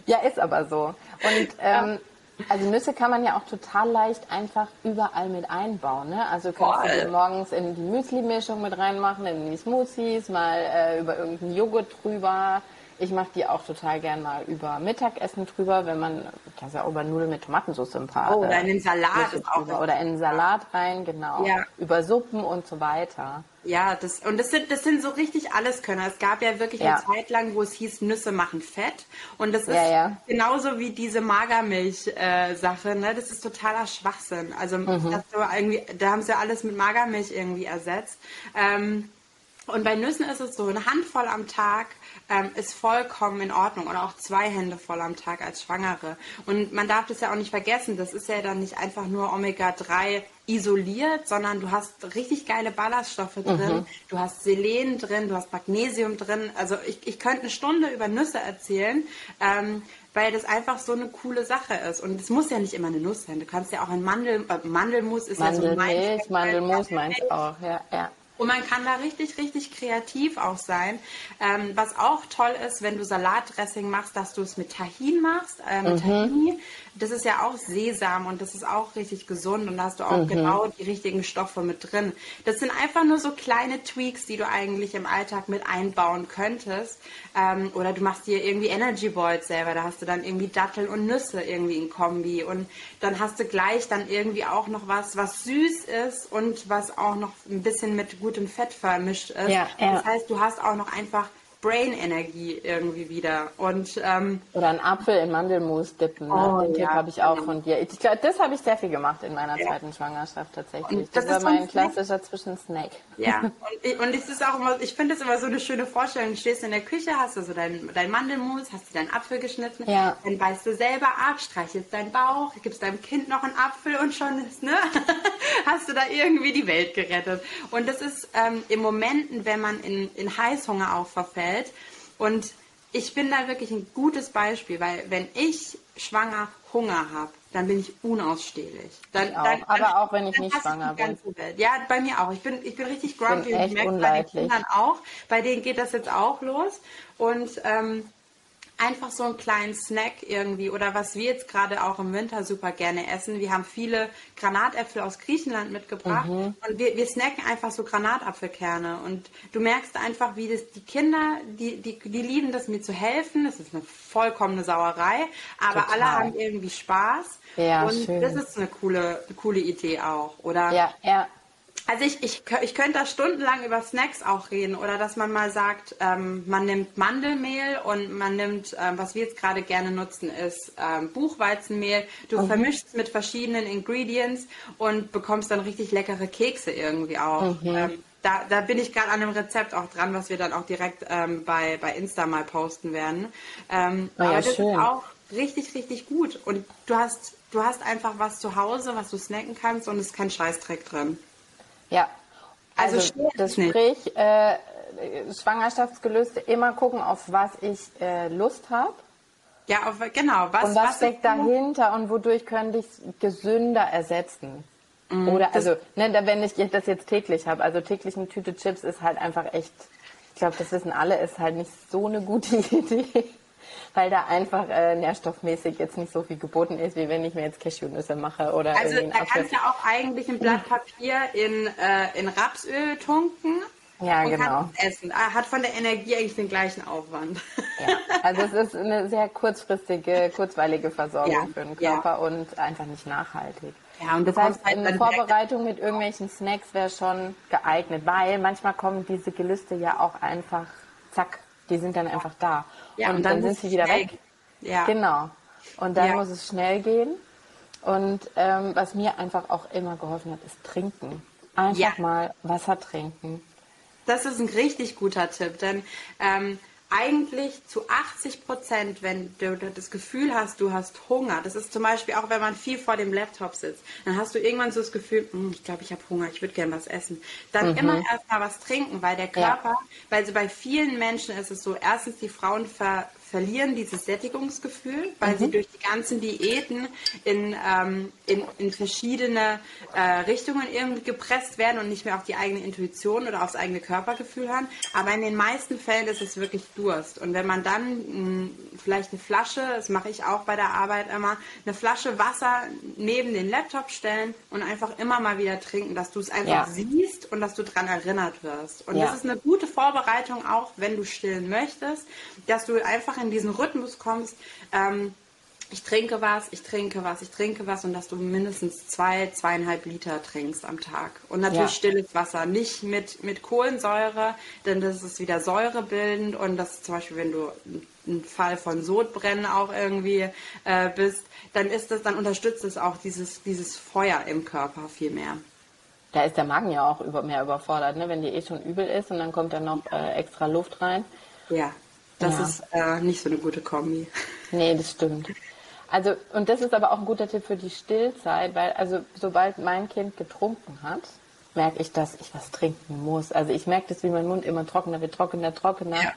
ja, ist aber so. Und ähm, also Nüsse kann man ja auch total leicht einfach überall mit einbauen. Ne? Also kannst Voll. du morgens in die Müsli-Mischung mit reinmachen, in die Smoothies, mal äh, über irgendeinen Joghurt drüber. Ich mache die auch total gern mal über Mittagessen drüber, wenn man, kannst ja auch über Nudeln mit Tomatensauce ein paar. Oh, oder in den Salat ist auch Oder in den Salat rein, genau. Ja. Über Suppen und so weiter. Ja, das, und das sind, das sind so richtig Alleskönner. Es gab ja wirklich ja. eine Zeit lang, wo es hieß, Nüsse machen Fett. Und das ist ja, ja. genauso wie diese Magermilch-Sache, äh, ne? Das ist totaler Schwachsinn. Also, mhm. das so irgendwie, da haben sie ja alles mit Magermilch irgendwie ersetzt. Ähm, und bei Nüssen ist es so, eine Handvoll am Tag ähm, ist vollkommen in Ordnung oder auch zwei Hände voll am Tag als Schwangere. Und man darf das ja auch nicht vergessen, das ist ja dann nicht einfach nur Omega-3 isoliert, sondern du hast richtig geile Ballaststoffe drin, mhm. du hast Selen drin, du hast Magnesium drin. Also ich, ich könnte eine Stunde über Nüsse erzählen. Ähm, weil das einfach so eine coole Sache ist. Und es muss ja nicht immer eine Nuss sein. Du kannst ja auch ein Mandel, äh, Mandelmus ist Mandelmilch, ja so mein Mandelmus meinst auch, ja, ja. Und man kann da richtig, richtig kreativ auch sein. Ähm, was auch toll ist, wenn du Salatdressing machst, dass du es mit Tahin machst, äh, mit mhm. Tahini. Das ist ja auch Sesam und das ist auch richtig gesund und da hast du auch mhm. genau die richtigen Stoffe mit drin. Das sind einfach nur so kleine Tweaks, die du eigentlich im Alltag mit einbauen könntest. Ähm, oder du machst dir irgendwie Energy Balls selber, da hast du dann irgendwie Datteln und Nüsse irgendwie in Kombi und dann hast du gleich dann irgendwie auch noch was, was süß ist und was auch noch ein bisschen mit gutem Fett vermischt ist. Ja, ja. Das heißt, du hast auch noch einfach Brain-Energie irgendwie wieder. Und, ähm, Oder einen Apfel in Mandelmus dippen. Ne? Oh, Den ja, Tipp habe ich auch genau. von dir. Ich, das habe ich sehr viel gemacht in meiner ja. zweiten Schwangerschaft tatsächlich. Das, das, war mein klassischer Zwischensnack. Ja, und, ich, und es ist auch immer, ich finde es immer so eine schöne Vorstellung. Du stehst in der Küche, hast du so dein, dein Mandelmus, hast du deinen Apfel geschnitten, ja. dann beißt du selber ab, streichelst deinen Bauch, gibst deinem Kind noch einen Apfel und schon ist, ne? hast du da irgendwie die Welt gerettet. Und das ist ähm, im Momenten, wenn man in, in Heißhunger auch verfällt. Und ich bin da wirklich ein gutes Beispiel, weil wenn ich schwanger Hunger habe, dann bin ich unausstehlich. Dann, ich auch. Dann, dann, Aber auch wenn ich nicht schwanger bin. Welt. Ja, bei mir auch. Ich bin, ich bin richtig grumpy bin und ich merke bei den Kindern auch. Bei denen geht das jetzt auch los. Und ähm, einfach so einen kleinen Snack irgendwie oder was wir jetzt gerade auch im Winter super gerne essen. Wir haben viele Granatäpfel aus Griechenland mitgebracht mhm. und wir, wir snacken einfach so Granatapfelkerne und du merkst einfach, wie das die Kinder, die, die, die lieben das mir zu helfen. Das ist eine vollkommene Sauerei, aber Total. alle haben irgendwie Spaß. Ja, und schön. das ist eine coole, coole Idee auch, oder? Ja, ja. Also ich, ich, ich könnte da stundenlang über Snacks auch reden oder dass man mal sagt, ähm, man nimmt Mandelmehl und man nimmt, ähm, was wir jetzt gerade gerne nutzen, ist ähm, Buchweizenmehl. Du mhm. vermischst mit verschiedenen Ingredients und bekommst dann richtig leckere Kekse irgendwie auch. Mhm. Ähm, da, da bin ich gerade an einem Rezept auch dran, was wir dann auch direkt ähm, bei, bei Insta mal posten werden. Ähm, oh ja, aber das schön. ist auch richtig, richtig gut. Und du hast, du hast einfach was zu Hause, was du snacken kannst und es ist kein Scheißdreck drin. Ja. Also, also das sprich, äh, Schwangerschaftsgelüste immer gucken, auf was ich äh, Lust habe. Ja, auf, genau. Was, und was, was steckt dahinter und wodurch könnte ich es gesünder ersetzen? Mhm, Oder also, ne, wenn ich das jetzt täglich habe, also täglich eine Tüte Chips ist halt einfach echt, ich glaube, das wissen alle, ist halt nicht so eine gute Idee weil da einfach äh, nährstoffmäßig jetzt nicht so viel geboten ist, wie wenn ich mir jetzt Cashewnüsse mache oder Also da kannst du auch eigentlich ein Blatt Papier in, äh, in Rapsöl tunken. Ja, und genau. essen. Ah, hat von der Energie eigentlich den gleichen Aufwand. Ja, also es ist eine sehr kurzfristige, kurzweilige Versorgung ja, für den Körper ja. und einfach nicht nachhaltig. Ja, und das heißt, halt eine Vorbereitung mit irgendwelchen Snacks wäre schon geeignet, weil manchmal kommen diese Gelüste ja auch einfach, zack, die sind dann einfach da. Ja, und, und dann, dann sind sie wieder weg. Ja. Genau. Und dann ja. muss es schnell gehen. Und ähm, was mir einfach auch immer geholfen hat, ist trinken. Einfach ja. mal Wasser trinken. Das ist ein richtig guter Tipp, denn ähm, eigentlich zu 80 Prozent, wenn du das Gefühl hast, du hast Hunger, das ist zum Beispiel auch, wenn man viel vor dem Laptop sitzt, dann hast du irgendwann so das Gefühl, hm, ich glaube, ich habe Hunger, ich würde gerne was essen. Dann mhm. immer erstmal was trinken, weil der Körper, ja. weil so bei vielen Menschen ist es so, erstens, die Frauen ver, verlieren dieses Sättigungsgefühl, weil mhm. sie durch die ganzen Diäten in, ähm, in, in verschiedene äh, Richtungen irgendwie gepresst werden und nicht mehr auf die eigene Intuition oder aufs eigene Körpergefühl hören. Aber in den meisten Fällen ist es wirklich Durst. Und wenn man dann mh, vielleicht eine Flasche, das mache ich auch bei der Arbeit immer, eine Flasche Wasser neben den Laptop stellen und einfach immer mal wieder trinken, dass du es einfach ja. siehst und dass du daran erinnert wirst. Und ja. das ist eine gute Vorbereitung auch, wenn du stillen möchtest, dass du einfach in diesen Rhythmus kommst. Ähm, ich trinke was, ich trinke was, ich trinke was und dass du mindestens zwei, zweieinhalb Liter trinkst am Tag. Und natürlich ja. stilles Wasser, nicht mit, mit Kohlensäure, denn das ist wieder säurebildend und das zum Beispiel, wenn du ein Fall von Sodbrennen auch irgendwie äh, bist, dann ist das, dann unterstützt es auch dieses, dieses Feuer im Körper viel mehr. Da ist der Magen ja auch über, mehr überfordert, ne? wenn dir eh schon übel ist und dann kommt dann noch äh, extra Luft rein. Ja, das ja. ist äh, nicht so eine gute Kombi. Nee, das stimmt. Also, und das ist aber auch ein guter Tipp für die Stillzeit, weil, also, sobald mein Kind getrunken hat, merke ich, dass ich was trinken muss. Also, ich merke das, wie mein Mund immer trockener wird, trockener, trockener. Ja.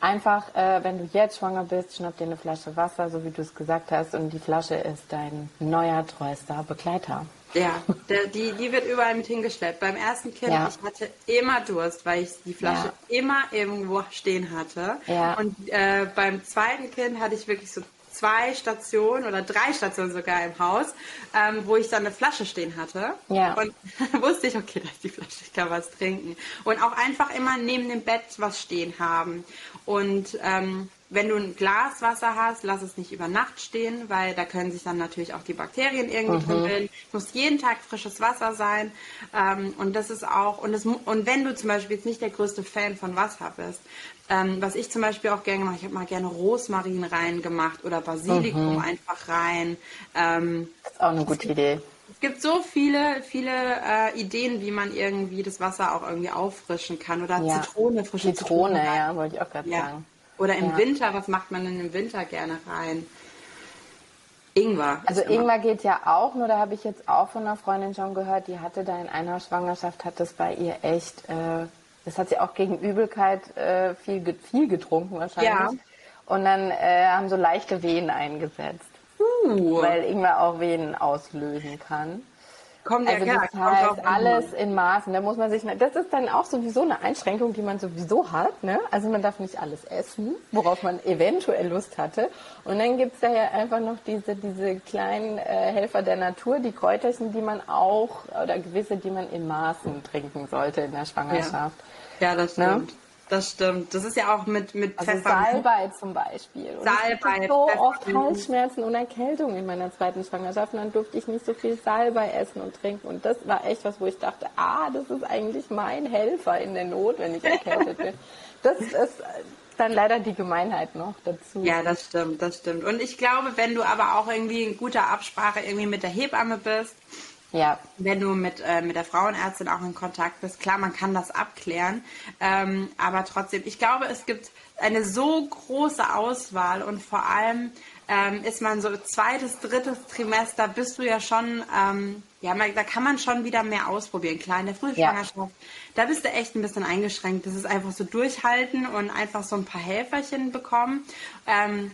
Einfach, äh, wenn du jetzt schwanger bist, schnapp dir eine Flasche Wasser, so wie du es gesagt hast, und die Flasche ist dein neuer, treuester Begleiter. Ja, der, die, die wird überall mit hingeschleppt. Beim ersten Kind, ja. ich hatte immer Durst, weil ich die Flasche ja. immer irgendwo stehen hatte. Ja. Und äh, beim zweiten Kind hatte ich wirklich so zwei Stationen oder drei Stationen sogar im Haus, ähm, wo ich dann eine Flasche stehen hatte. Ja. Und wusste ich, okay, da ist die Flasche, ich kann was trinken. Und auch einfach immer neben dem Bett was stehen haben. Und ähm, wenn du ein Glas Wasser hast, lass es nicht über Nacht stehen, weil da können sich dann natürlich auch die Bakterien irgendwie mhm. drin bilden. Es muss jeden Tag frisches Wasser sein. Ähm, und das ist auch, und, das, und wenn du zum Beispiel jetzt nicht der größte Fan von Wasser bist, ähm, was ich zum Beispiel auch gerne mache, ich habe mal gerne Rosmarin reingemacht oder Basilikum mhm. einfach rein. Ähm, das ist auch eine gute Idee. Es gibt so viele, viele äh, Ideen, wie man irgendwie das Wasser auch irgendwie auffrischen kann. Oder ja. Zitrone, frische Zitrone. Zitrone, ja, wollte ich auch gerade ja. sagen. Oder im ja. Winter, was macht man denn im Winter gerne rein? Ingwer. Also Ingwer geht ja auch, nur da habe ich jetzt auch von einer Freundin schon gehört, die hatte da in einer Schwangerschaft, hat das bei ihr echt, äh, das hat sie auch gegen Übelkeit äh, viel, viel getrunken wahrscheinlich. Ja. Und dann äh, haben so leichte Wehen eingesetzt. Uh. Weil Ingwer auch Wehen auslösen kann. Kommt also ja, das heißt, alles in Maßen. Da muss man sich, das ist dann auch sowieso eine Einschränkung, die man sowieso hat. Ne? Also man darf nicht alles essen, worauf man eventuell Lust hatte. Und dann gibt es da ja einfach noch diese, diese kleinen äh, Helfer der Natur, die Kräuterchen, die man auch, oder gewisse, die man in Maßen trinken sollte in der Schwangerschaft. Ja, ja das ne? stimmt. Ne? Das stimmt. Das ist ja auch mit, mit also Pfeffer. Salbei zum Beispiel. Und Salbei. Ich so Pfeffer. oft Halsschmerzen und Erkältung in meiner zweiten Schwangerschaft und dann durfte ich nicht so viel Salbei essen und trinken. Und das war echt was, wo ich dachte, ah, das ist eigentlich mein Helfer in der Not, wenn ich erkältet bin. Das ist dann leider die Gemeinheit noch dazu. Ja, das stimmt, das stimmt. Und ich glaube, wenn du aber auch irgendwie in guter Absprache irgendwie mit der Hebamme bist, ja. Wenn du mit, äh, mit der Frauenärztin auch in Kontakt bist, klar, man kann das abklären. Ähm, aber trotzdem, ich glaube, es gibt eine so große Auswahl und vor allem ähm, ist man so zweites, drittes Trimester, bist du ja schon, ähm, ja, da kann man schon wieder mehr ausprobieren. Klar, in der Frühschwangerschaft, ja. da bist du echt ein bisschen eingeschränkt. Das ist einfach so durchhalten und einfach so ein paar Helferchen bekommen. Ähm,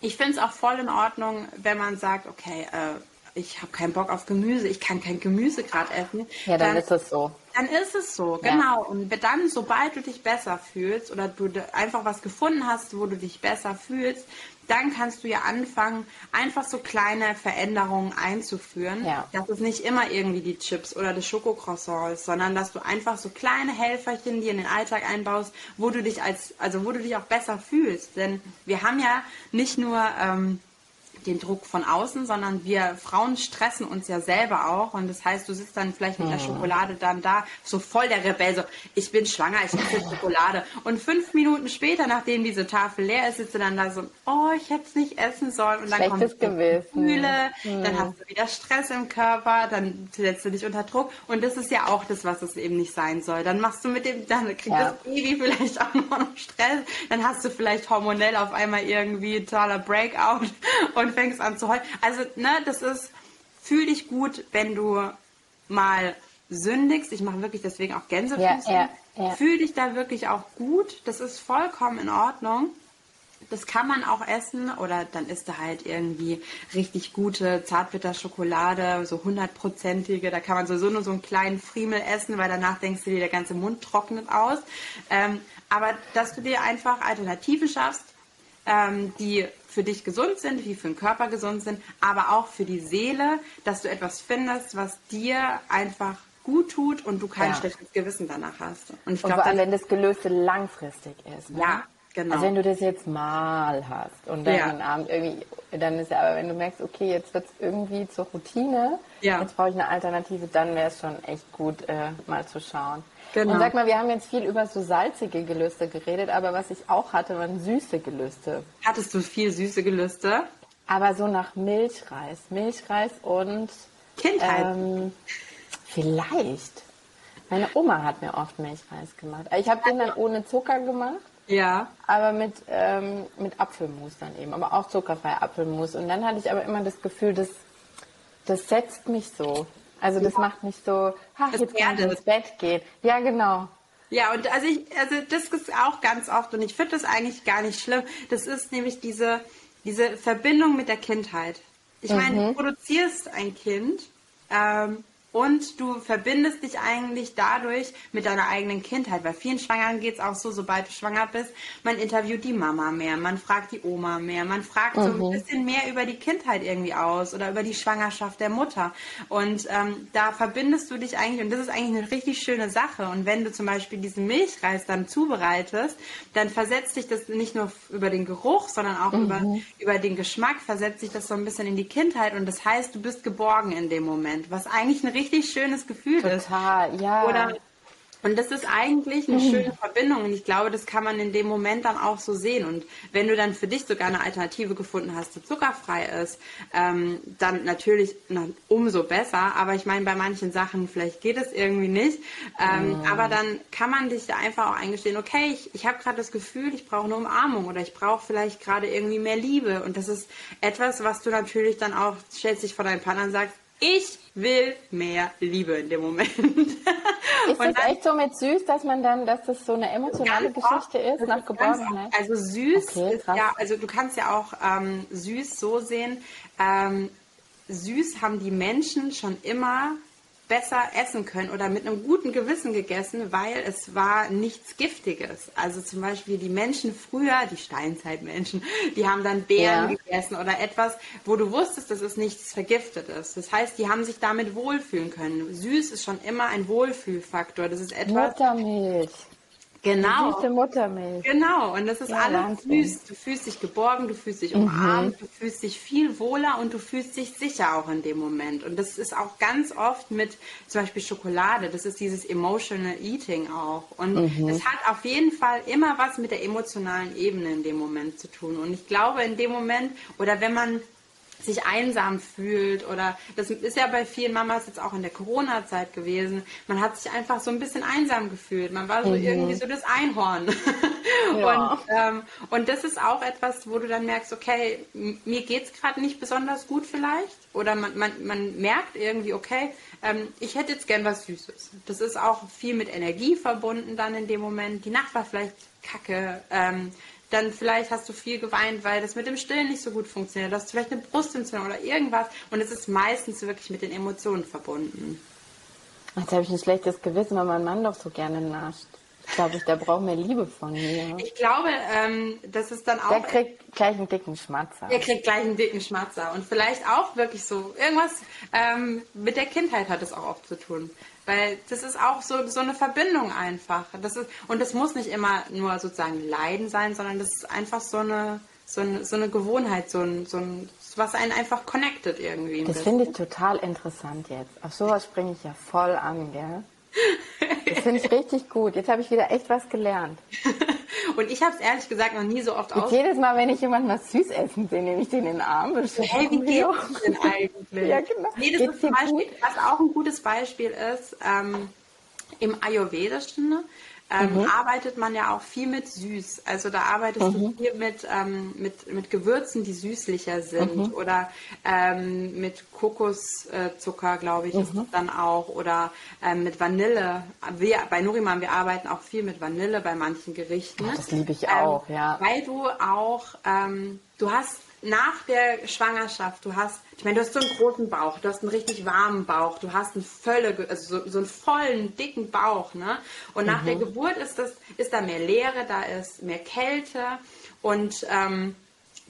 ich finde es auch voll in Ordnung, wenn man sagt, okay, äh, ich habe keinen Bock auf Gemüse, ich kann kein Gemüse gerade essen. Ja, dann, dann, ist es so. Dann ist es so, ja. genau. Und dann, sobald du dich besser fühlst oder du einfach was gefunden hast, wo du dich besser fühlst, dann kannst du ja anfangen, einfach so kleine Veränderungen einzuführen. Ja. Dass es nicht immer irgendwie die Chips oder das Schokocroissant ist, sondern dass du einfach so kleine Helferchen dir in den Alltag einbaust, wo du dich als, also wo du dich auch besser fühlst. Denn wir haben ja nicht nur ähm, den Druck von außen, sondern wir Frauen stressen uns ja selber auch. Und das heißt, du sitzt dann vielleicht mit der Schokolade dann da, so voll der Rebell, so, ich bin schwanger, ich esse Schokolade. Und fünf Minuten später, nachdem diese Tafel leer ist, sitzt du dann da so, oh, ich hätte es nicht essen sollen. Und dann Schlechtes kommt Gefühle, hm. dann hast du wieder Stress im Körper, dann setzt du dich unter Druck. Und das ist ja auch das, was es eben nicht sein soll. Dann machst du mit dem, dann kriegt ja. das Baby vielleicht auch noch Stress. Dann hast du vielleicht hormonell auf einmal irgendwie totaler Breakout und fängst an zu heulen. Also, ne, das ist, fühl dich gut, wenn du mal sündigst. Ich mache wirklich deswegen auch Gänsefüße. Ja, ja, ja. Fühl dich da wirklich auch gut. Das ist vollkommen in Ordnung. das kann man auch essen oder dann isst du halt irgendwie richtig gute Zartbitterschokolade, so hundertprozentige. Da kann man sowieso nur so einen kleinen Friemel essen, weil danach denkst du dir, der ganze Mund trocknet aus. Ähm, aber dass du dir einfach Alternativen schaffst, ähm, die für dich gesund sind, die für den Körper gesund sind, aber auch für die Seele, dass du etwas findest, was dir einfach gut tut und du kein ja. schlechtes Gewissen danach hast. Und, ich glaub, und vor allem, wenn das Gelöste langfristig ist. Ne? Ja, Genau. Also wenn du das jetzt mal hast und dann ja. Abend irgendwie, dann ist ja, aber wenn du merkst, okay, jetzt wird es irgendwie zur Routine, ja. jetzt brauche ich eine Alternative, dann wäre es schon echt gut, äh, mal zu schauen. Genau. Und sag mal, wir haben jetzt viel über so salzige Gelüste geredet, aber was ich auch hatte, waren süße Gelüste. Hattest du viel süße Gelüste? Aber so nach Milchreis. Milchreis und Kindheit. Ähm, vielleicht. Meine Oma hat mir oft Milchreis gemacht. Ich habe den dann ohne Zucker gemacht. Ja. Aber mit, ähm, mit Apfelmus dann eben, aber auch zuckerfrei Apfelmus. Und dann hatte ich aber immer das Gefühl, das, das setzt mich so. Also das ja. macht mich so, ach, das jetzt kann ich ins Bett gehen. Ja, genau. Ja, und also ich, also das ist auch ganz oft und ich finde das eigentlich gar nicht schlimm. Das ist nämlich diese, diese Verbindung mit der Kindheit. Ich meine, mhm. du produzierst ein Kind ähm, und du verbindest dich eigentlich dadurch mit deiner eigenen Kindheit. Bei vielen Schwangeren geht es auch so, sobald du schwanger bist, man interviewt die Mama mehr, man fragt die Oma mehr, man fragt mhm. so ein mhm. bisschen mehr über die Kindheit irgendwie aus oder über die Schwangerschaft der Mutter. Und ähm, da verbindest du dich eigentlich, und das ist eigentlich eine richtig schöne Sache. Und wenn du zum Beispiel diesen Milchreis dann zubereitest, dann versetzt sich das nicht nur über den Geruch, sondern auch mhm. über, über den Geschmack, versetzt sich das so ein bisschen in die Kindheit. Und das heißt, du bist geborgen in dem Moment, was eigentlich eine richtig schönes Gefühl Total, ist. Total, ja. Oder und das ist eigentlich eine mhm. schöne Verbindung und ich glaube, das kann man in dem Moment dann auch so sehen. Und wenn du dann für dich sogar eine Alternative gefunden hast, die zuckerfrei ist, ähm, dann natürlich na, umso besser. Aber ich meine, bei manchen Sachen vielleicht geht es irgendwie nicht. Ähm, mhm. Aber dann kann man dich einfach auch eingestehen, okay, ich, ich habe gerade das Gefühl, ich brauche eine Umarmung oder ich brauche vielleicht gerade irgendwie mehr Liebe. Und das ist etwas, was du natürlich dann auch, stellst dich vor deinen Partner und sagst, ich will mehr Liebe in dem Moment. Ist das echt so mit süß, dass man dann, dass das so eine emotionale Geschichte ist nach Geborgenheit? Also süß, okay, ist, ja, also du kannst ja auch ähm, süß so sehen. Ähm, süß haben die Menschen schon immer besser essen können oder mit einem guten Gewissen gegessen, weil es war nichts Giftiges. Also zum Beispiel die Menschen früher, die Steinzeitmenschen, die haben dann Beeren ja. gegessen oder etwas, wo du wusstest, dass es nichts Vergiftetes. Das heißt, die haben sich damit wohlfühlen können. Süß ist schon immer ein Wohlfühlfaktor. Das ist etwas. Muttermilch. Genau. Süße Muttermilch. Genau, und das ist ja, alles süß. Du fühlst dich geborgen, du fühlst dich umarmt, mhm. du fühlst dich viel wohler und du fühlst dich sicher auch in dem Moment. Und das ist auch ganz oft mit zum Beispiel Schokolade. Das ist dieses Emotional Eating auch. Und mhm. es hat auf jeden Fall immer was mit der emotionalen Ebene in dem Moment zu tun. Und ich glaube, in dem Moment, oder wenn man sich einsam fühlt oder das ist ja bei vielen Mamas jetzt auch in der Corona-Zeit gewesen. Man hat sich einfach so ein bisschen einsam gefühlt. Man war so mhm. irgendwie so das Einhorn. Ja. Und, ähm, und das ist auch etwas, wo du dann merkst, okay, mir geht es gerade nicht besonders gut vielleicht. Oder man, man, man merkt irgendwie, okay, ähm, ich hätte jetzt gern was Süßes. Das ist auch viel mit Energie verbunden dann in dem Moment. Die Nacht war vielleicht kacke. Ähm, dann vielleicht hast du viel geweint, weil das mit dem Stillen nicht so gut funktioniert. Du hast vielleicht eine Brustentzündung oder irgendwas. Und es ist meistens wirklich mit den Emotionen verbunden. Jetzt habe ich ein schlechtes Gewissen, weil mein Mann doch so gerne nascht. Ich glaube, der braucht mehr Liebe von mir. Ich glaube, ähm, das ist dann auch. Der kriegt gleich einen dicken Schmatzer. Der kriegt gleich einen dicken Schmatzer. Und vielleicht auch wirklich so. Irgendwas ähm, mit der Kindheit hat es auch oft zu tun. Weil das ist auch so, so eine Verbindung einfach. Das ist, und das muss nicht immer nur sozusagen Leiden sein, sondern das ist einfach so eine, so eine, so eine Gewohnheit, so ein, so ein, was einen einfach connectet irgendwie. Das finde ich total interessant jetzt. Auf sowas springe ich ja voll an, gell? Das finde ich richtig gut. Jetzt habe ich wieder echt was gelernt. Und ich habe es ehrlich gesagt noch nie so oft aus. Jedes Mal, wenn ich jemanden was süß essen sehe, nehme ich den in den Arm. Hey, wie geht das denn eigentlich? ja, genau. Nee, das ist zum Beispiel, was auch ein gutes Beispiel ist, ähm, im Ayurvedischen ähm, mhm. arbeitet man ja auch viel mit süß. Also da arbeitest mhm. du viel mit, ähm, mit, mit Gewürzen, die süßlicher sind mhm. oder ähm, mit Kokoszucker, glaube ich, ist mhm. das dann auch oder ähm, mit Vanille. Wir, bei Nuriman, wir arbeiten auch viel mit Vanille bei manchen Gerichten. Oh, das liebe ich auch, ähm, ja. Weil du auch, ähm, du hast nach der Schwangerschaft, du hast, ich meine, du hast so einen großen Bauch, du hast einen richtig warmen Bauch, du hast einen Völle, also so, so einen vollen, dicken Bauch, ne? Und nach mhm. der Geburt ist das, ist da mehr Leere, da ist mehr Kälte und ähm,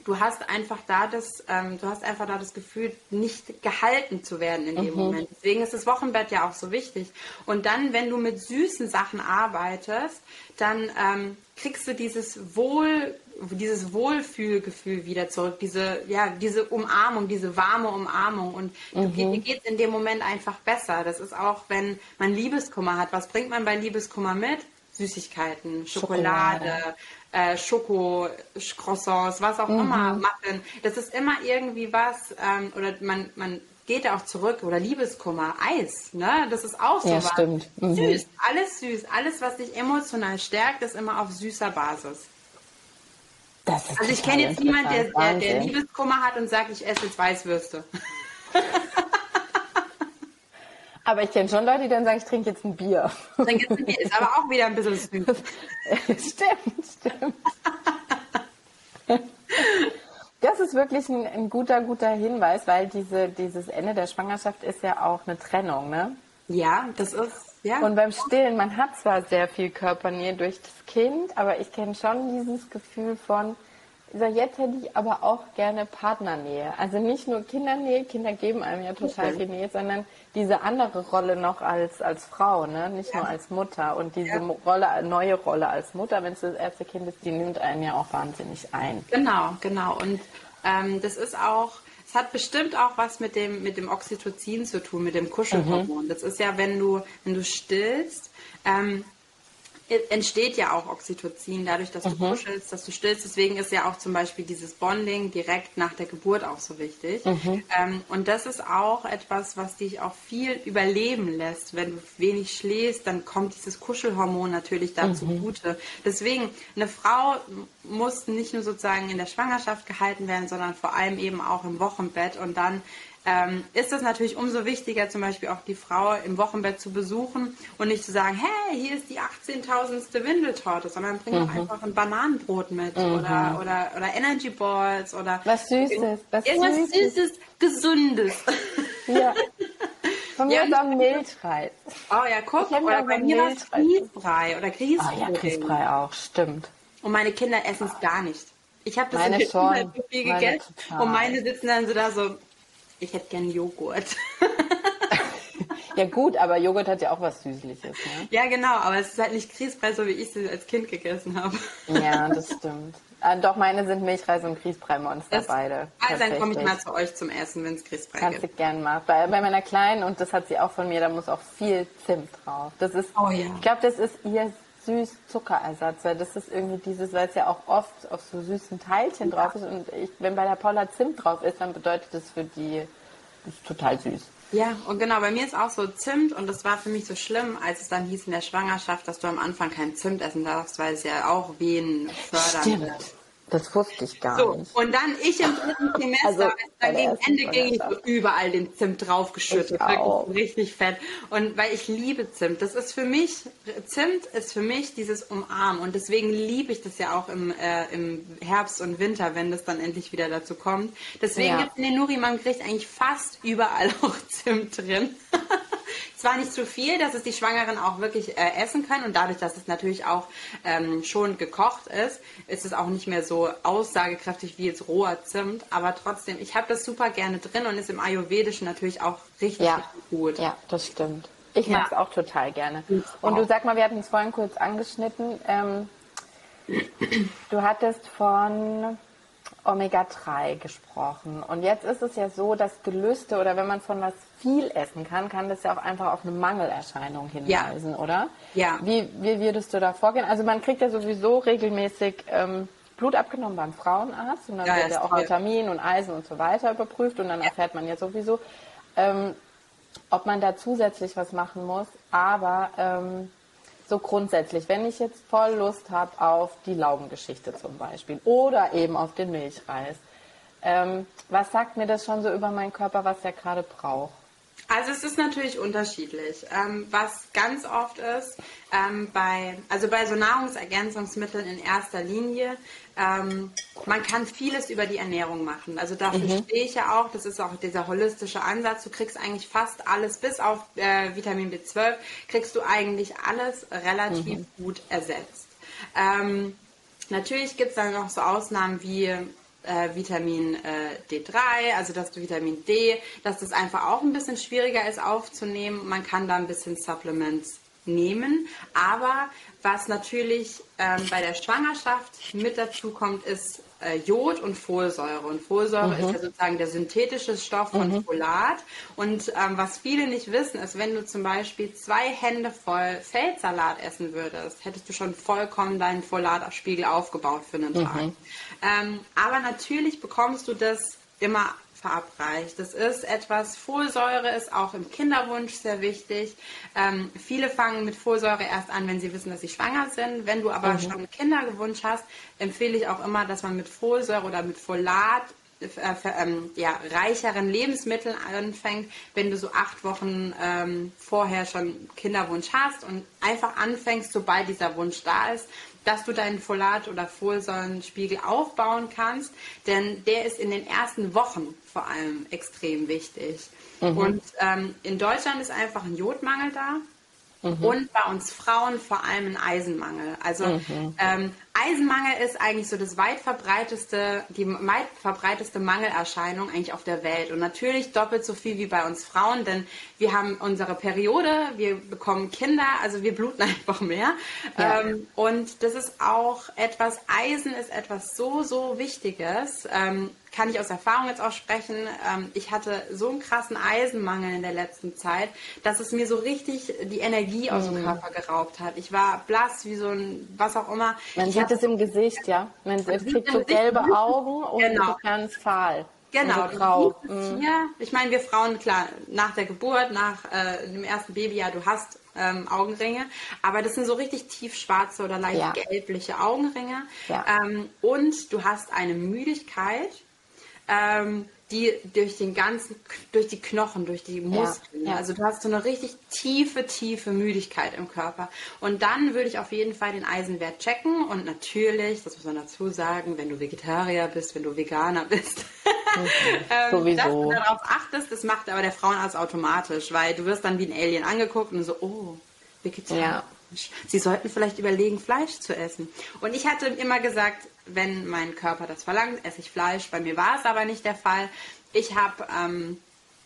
du hast einfach da das, ähm, du hast einfach da das Gefühl, nicht gehalten zu werden in dem mhm. Moment. Deswegen ist das Wochenbett ja auch so wichtig. Und dann, wenn du mit süßen Sachen arbeitest, dann ähm, kriegst du dieses Wohl, dieses Wohlfühlgefühl wieder zurück, diese, ja, diese Umarmung, diese warme Umarmung und mhm. dir geht es in dem Moment einfach besser. Das ist auch, wenn man Liebeskummer hat. Was bringt man bei Liebeskummer mit? Süßigkeiten, Schokolade, Schokolade. Äh, Schoko, Croissants, was auch mhm. immer machen. Das ist immer irgendwie was, ähm, oder man, man geht auch zurück, oder Liebeskummer, Eis, ne? Das ist auch so ja, was. Stimmt. Mhm. Süß, alles süß, alles, was dich emotional stärkt, ist immer auf süßer Basis also ich kenne jetzt niemanden, der, der, der, Liebeskummer hat und sagt, ich esse jetzt Weißwürste. aber ich kenne schon Leute, die dann sagen, ich trinke jetzt ein Bier. Trinke jetzt ein Bier, ist aber auch wieder ein bisschen süß. stimmt, stimmt. Das ist wirklich ein, ein, guter, guter Hinweis, weil diese, dieses Ende der Schwangerschaft ist ja auch eine Trennung, ne? Ja, das ist ja. Und beim Stillen, man hat zwar sehr viel Körpernähe durch das Kind, aber ich kenne schon dieses Gefühl von, so jetzt hätte ich aber auch gerne Partnernähe. Also nicht nur Kindernähe, Kinder geben einem ja total viel Nähe, sondern diese andere Rolle noch als, als Frau, ne? nicht ja. nur als Mutter. Und diese ja. Rolle, neue Rolle als Mutter, wenn es das erste Kind ist, die nimmt einen ja auch wahnsinnig ein. Genau, genau. Und ähm, das ist auch, es hat bestimmt auch was mit dem, mit dem Oxytocin zu tun, mit dem Kuschelhormon. Mhm. Das ist ja, wenn du, wenn du stillst, ähm, entsteht ja auch Oxytocin dadurch, dass du mhm. kuschelst, dass du stillst. Deswegen ist ja auch zum Beispiel dieses Bonding direkt nach der Geburt auch so wichtig. Mhm. Ähm, und das ist auch etwas, was dich auch viel überleben lässt. Wenn du wenig schläfst, dann kommt dieses Kuschelhormon natürlich dazu mhm. zugute. Deswegen, eine Frau muss nicht nur sozusagen in der Schwangerschaft gehalten werden, sondern vor allem eben auch im Wochenbett und dann ähm, ist es natürlich umso wichtiger, zum Beispiel auch die Frau im Wochenbett zu besuchen und nicht zu sagen, hey, hier ist die 18.000. Windeltorte, sondern bring mhm. doch einfach ein Bananenbrot mit mhm. oder, oder, oder Energy Balls oder was Süßes, was irgendwas Süßes, Süßes Gesundes. Ja. Von mir ja, auch Milchreis. Oh ja, guck, oder bei mir war es Grießbrei oder Grießbrei. Oh ja, Grießbrei auch, stimmt. Und meine Kinder essen es gar nicht. Ich habe das meine in schon, so viel gegessen und meine sitzen dann so da so, ich hätte gern Joghurt. ja gut, aber Joghurt hat ja auch was Süßliches. Ne? Ja, genau, aber es ist halt nicht Grießbrei, so wie ich sie als Kind gegessen habe. ja, das stimmt. Ah, doch, meine sind Milchreis und Grießbrei-Monster beide. Also dann komme ich mal zu euch zum Essen, wenn es Grießbrei Kannst gibt. Kannst du gerne mal. Bei, bei, meiner Kleinen, und das hat sie auch von mir, da muss auch viel Zimt drauf. Das ist, oh, ja. ich glaube, das ist ihr Süß-Zuckerersatz, weil das ist irgendwie dieses, weil es ja auch oft auf so süßen Teilchen ja. drauf ist und ich, wenn bei der Paula Zimt drauf ist, dann bedeutet das für die das ist total süß. Ja, und genau, bei mir ist auch so Zimt und das war für mich so schlimm, als es dann hieß in der Schwangerschaft, dass du am Anfang kein Zimt essen darfst, weil es ja auch Wehen fördern Stimmt. Das wusste ich gar so, nicht. Und dann ich im dritten Semester, also, dann gegen Ende ging ich überall den Zimt draufgeschüttet. richtig fett. Und weil ich liebe Zimt. Das ist für mich, Zimt ist für mich dieses Umarmen. Und deswegen liebe ich das ja auch im, äh, im Herbst und Winter, wenn das dann endlich wieder dazu kommt. Deswegen ja. gibt es in den Nuriman-Gericht eigentlich fast überall auch Zimt drin. Zwar nicht zu viel, dass es die Schwangeren auch wirklich äh, essen können und dadurch, dass es natürlich auch ähm, schon gekocht ist, ist es auch nicht mehr so aussagekräftig wie jetzt roher Zimt, aber trotzdem, ich habe das super gerne drin und ist im Ayurvedischen natürlich auch richtig, ja. gut. Ja, das stimmt. Ich ja. mag es auch total gerne. Und du sag mal, wir hatten es vorhin kurz angeschnitten. Ähm, du hattest von Omega-3 gesprochen. Und jetzt ist es ja so, dass Gelüste oder wenn man von was viel essen kann, kann das ja auch einfach auf eine Mangelerscheinung hinweisen, ja. oder? Ja. Wie, wie würdest du da vorgehen? Also man kriegt ja sowieso regelmäßig ähm, Blut abgenommen beim Frauenarzt und dann ja, wird ja auch toll. Vitamin und Eisen und so weiter überprüft und dann ja. erfährt man ja sowieso, ähm, ob man da zusätzlich was machen muss. Aber ähm, so grundsätzlich, wenn ich jetzt voll Lust habe auf die Laugengeschichte zum Beispiel oder eben auf den Milchreis, ähm, was sagt mir das schon so über meinen Körper, was der gerade braucht? Also es ist natürlich unterschiedlich. Ähm, was ganz oft ist, ähm, bei, also bei so Nahrungsergänzungsmitteln in erster Linie, ähm, man kann vieles über die Ernährung machen. Also dafür mhm. stehe ich ja auch, das ist auch dieser holistische Ansatz. Du kriegst eigentlich fast alles, bis auf äh, Vitamin B12, kriegst du eigentlich alles relativ mhm. gut ersetzt. Ähm, natürlich gibt es dann noch so Ausnahmen wie äh, Vitamin äh, D3, also dass du Vitamin D, dass das einfach auch ein bisschen schwieriger ist aufzunehmen. Man kann da ein bisschen Supplements nehmen, aber was natürlich ähm, bei der Schwangerschaft mit dazu kommt, ist äh, Jod und Folsäure. Und Folsäure mhm. ist ja sozusagen der synthetische Stoff von mhm. Folat. Und ähm, was viele nicht wissen, ist, wenn du zum Beispiel zwei Hände voll Feldsalat essen würdest, hättest du schon vollkommen deinen Folatspiegel aufgebaut für einen Tag. Mhm. Ähm, aber natürlich bekommst du das immer verabreicht. Das ist etwas, Folsäure ist auch im Kinderwunsch sehr wichtig. Ähm, viele fangen mit Folsäure erst an, wenn sie wissen, dass sie schwanger sind. Wenn du aber mhm. schon einen Kinderwunsch hast, empfehle ich auch immer, dass man mit Folsäure oder mit Folat äh, ähm, ja, reicheren Lebensmitteln anfängt, wenn du so acht Wochen ähm, vorher schon Kinderwunsch hast und einfach anfängst, sobald dieser Wunsch da ist, dass du deinen Folat- oder Folsäurenspiegel aufbauen kannst, denn der ist in den ersten Wochen vor allem extrem wichtig. Mhm. Und ähm, in Deutschland ist einfach ein Jodmangel da. Mhm. Und bei uns Frauen vor allem ein Eisenmangel. Also mhm. ähm, Eisenmangel ist eigentlich so das weit verbreiteste, die weit verbreiteste Mangelerscheinung eigentlich auf der Welt. Und natürlich doppelt so viel wie bei uns Frauen, denn wir haben unsere Periode, wir bekommen Kinder, also wir bluten einfach mehr. Ja. Ähm, und das ist auch etwas, Eisen ist etwas so, so Wichtiges. Ähm, kann ich aus Erfahrung jetzt auch sprechen. Ähm, ich hatte so einen krassen Eisenmangel in der letzten Zeit, dass es mir so richtig die Energie aus dem mhm. Körper geraubt hat. Ich war blass wie so ein, was auch immer. Man sieht es im Gesicht, ja. Man, kriegt so gelbe Augen und genau. ganz fahl. Genau, also grau. Mhm. Hier, ich meine, wir Frauen, klar, nach der Geburt, nach äh, dem ersten Babyjahr, du hast ähm, Augenringe, aber das sind so richtig tiefschwarze oder leicht ja. gelbliche Augenringe. Ja. Ähm, und du hast eine Müdigkeit, ähm, die durch den ganzen, durch die Knochen, durch die Muskeln. Ja, ja. Also du hast so eine richtig tiefe, tiefe Müdigkeit im Körper. Und dann würde ich auf jeden Fall den Eisenwert checken. Und natürlich, das muss man dazu sagen, wenn du Vegetarier bist, wenn du Veganer bist, mhm. ähm, Sowieso. dass du darauf achtest, das macht aber der Frauenarzt automatisch, weil du wirst dann wie ein Alien angeguckt und so, oh, Vegetarier. Ja. Sie sollten vielleicht überlegen, Fleisch zu essen. Und ich hatte immer gesagt, wenn mein Körper das verlangt, esse ich Fleisch. Bei mir war es aber nicht der Fall. Ich habe ähm,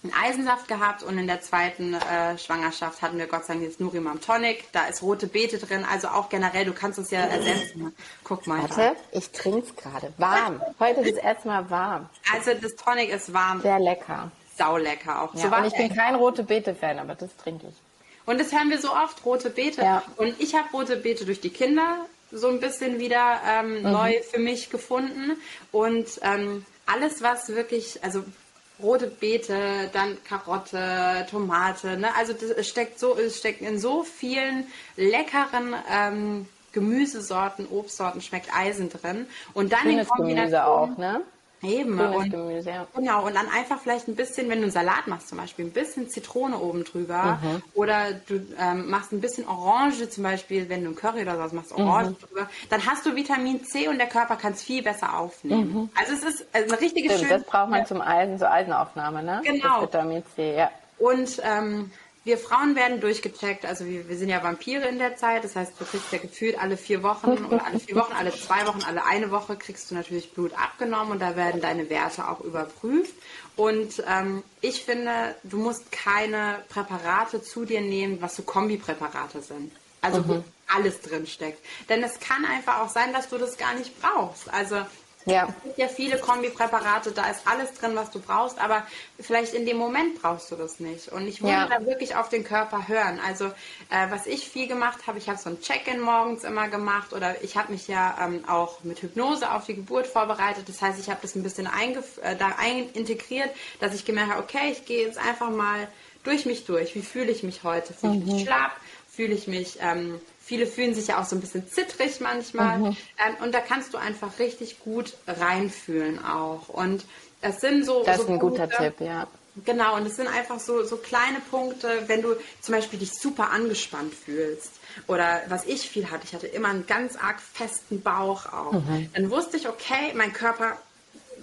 einen Eisensaft gehabt und in der zweiten äh, Schwangerschaft hatten wir Gott sei Dank jetzt Nurimam Tonic. Da ist rote Beete drin, also auch generell, du kannst es ja ersetzen. Guck mal. Warte, ich trinke es gerade. Warm. Heute ist es erstmal warm. Also das Tonic ist warm. Sehr lecker. Saulecker auch. Ja, so und ich bin kein rote Beete-Fan, aber das trinke ich. Und das hören wir so oft, rote Beete. Ja. Und ich habe rote Beete durch die Kinder so ein bisschen wieder ähm, mhm. neu für mich gefunden. Und ähm, alles, was wirklich, also rote Beete, dann Karotte, Tomate, ne? also das steckt so, es steckt in so vielen leckeren ähm, Gemüsesorten, Obstsorten schmeckt Eisen drin. Und dann Grünes in Kombination, Gemüse auch, ne? Eben. Und, Gemüse, ja. Genau, und dann einfach vielleicht ein bisschen, wenn du einen Salat machst zum Beispiel, ein bisschen Zitrone oben drüber. Mhm. Oder du ähm, machst ein bisschen Orange zum Beispiel, wenn du ein Curry oder sowas machst, Orange mhm. drüber. Dann hast du Vitamin C und der Körper kann es viel besser aufnehmen. Mhm. Also es ist eine richtige Stimmt, schöne... Das braucht man zum Eisen, zur Eisenaufnahme, ne? Genau. Das Vitamin C, ja. Und ähm, wir Frauen werden durchgecheckt, also wir, wir, sind ja Vampire in der Zeit, das heißt, du kriegst ja gefühlt alle vier Wochen oder alle vier Wochen, alle zwei Wochen, alle eine Woche kriegst du natürlich Blut abgenommen und da werden deine Werte auch überprüft. Und ähm, ich finde, du musst keine Präparate zu dir nehmen, was so Kombipräparate sind. Also mhm. wo alles drin steckt. Denn es kann einfach auch sein, dass du das gar nicht brauchst. Also ja. Es gibt ja viele Kombipräparate, da ist alles drin, was du brauchst, aber vielleicht in dem Moment brauchst du das nicht. Und ich würde ja. da wirklich auf den Körper hören. Also äh, was ich viel gemacht habe, ich habe so ein Check-in morgens immer gemacht oder ich habe mich ja ähm, auch mit Hypnose auf die Geburt vorbereitet. Das heißt, ich habe das ein bisschen äh, da ein integriert, dass ich gemerkt habe, okay, ich gehe jetzt einfach mal durch mich durch. Wie fühle ich mich heute? Fühle ich mich mhm. schlapp? Fühle ich mich ähm, Viele fühlen sich ja auch so ein bisschen zittrig manchmal. Mhm. Ähm, und da kannst du einfach richtig gut reinfühlen auch. Und das sind so. Das so ist ein Punkte, guter Tipp, ja. Genau, und es sind einfach so, so kleine Punkte, wenn du zum Beispiel dich super angespannt fühlst. Oder was ich viel hatte, ich hatte immer einen ganz arg festen Bauch auch. Mhm. Dann wusste ich, okay, mein Körper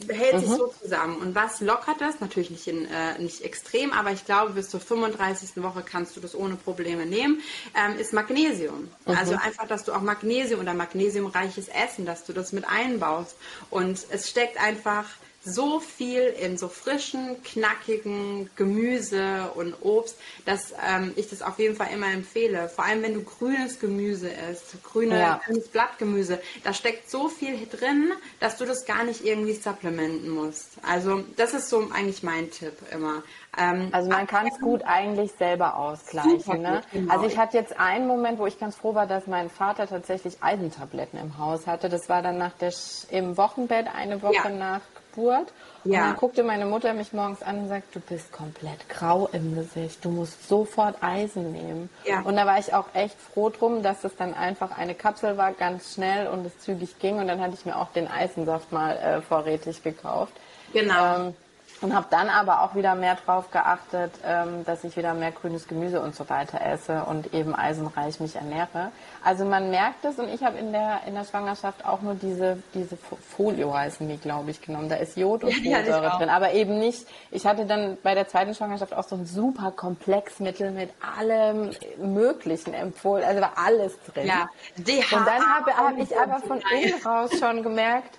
hält mhm. sich so zusammen. Und was lockert das? Natürlich nicht, in, äh, nicht extrem, aber ich glaube, bis zur 35. Woche kannst du das ohne Probleme nehmen, ähm, ist Magnesium. Mhm. Also einfach, dass du auch Magnesium oder magnesiumreiches Essen, dass du das mit einbaust. Und es steckt einfach so viel in so frischen, knackigen Gemüse und Obst, dass ähm, ich das auf jeden Fall immer empfehle. Vor allem, wenn du grünes Gemüse isst, grüne, ja. grünes Blattgemüse, da steckt so viel drin, dass du das gar nicht irgendwie supplementen musst. Also das ist so eigentlich mein Tipp immer. Ähm, also man kann es gut eigentlich selber ausgleichen. Ne? Genau. Also ich hatte jetzt einen Moment, wo ich ganz froh war, dass mein Vater tatsächlich Eisentabletten im Haus hatte. Das war dann nach der im Wochenbett eine Woche ja. nach Geburt. Und ja. dann guckte meine Mutter mich morgens an und sagt, du bist komplett grau im Gesicht. Du musst sofort Eisen nehmen. Ja. Und da war ich auch echt froh drum, dass es dann einfach eine Kapsel war, ganz schnell und es zügig ging. Und dann hatte ich mir auch den Eisensaft mal äh, vorrätig gekauft. Genau. Ähm, und habe dann aber auch wieder mehr drauf geachtet, ähm, dass ich wieder mehr grünes Gemüse und so weiter esse und eben eisenreich mich ernähre. Also man merkt es und ich habe in der in der Schwangerschaft auch nur diese diese Folio heißen die, glaube ich, genommen. Da ist Jod und ja, Folsäure drin, aber eben nicht. Ich hatte dann bei der zweiten Schwangerschaft auch so ein super Komplexmittel mit allem Möglichen empfohlen, also war alles drin. Ja, DHA und dann habe hab ich aber von innen raus schon gemerkt,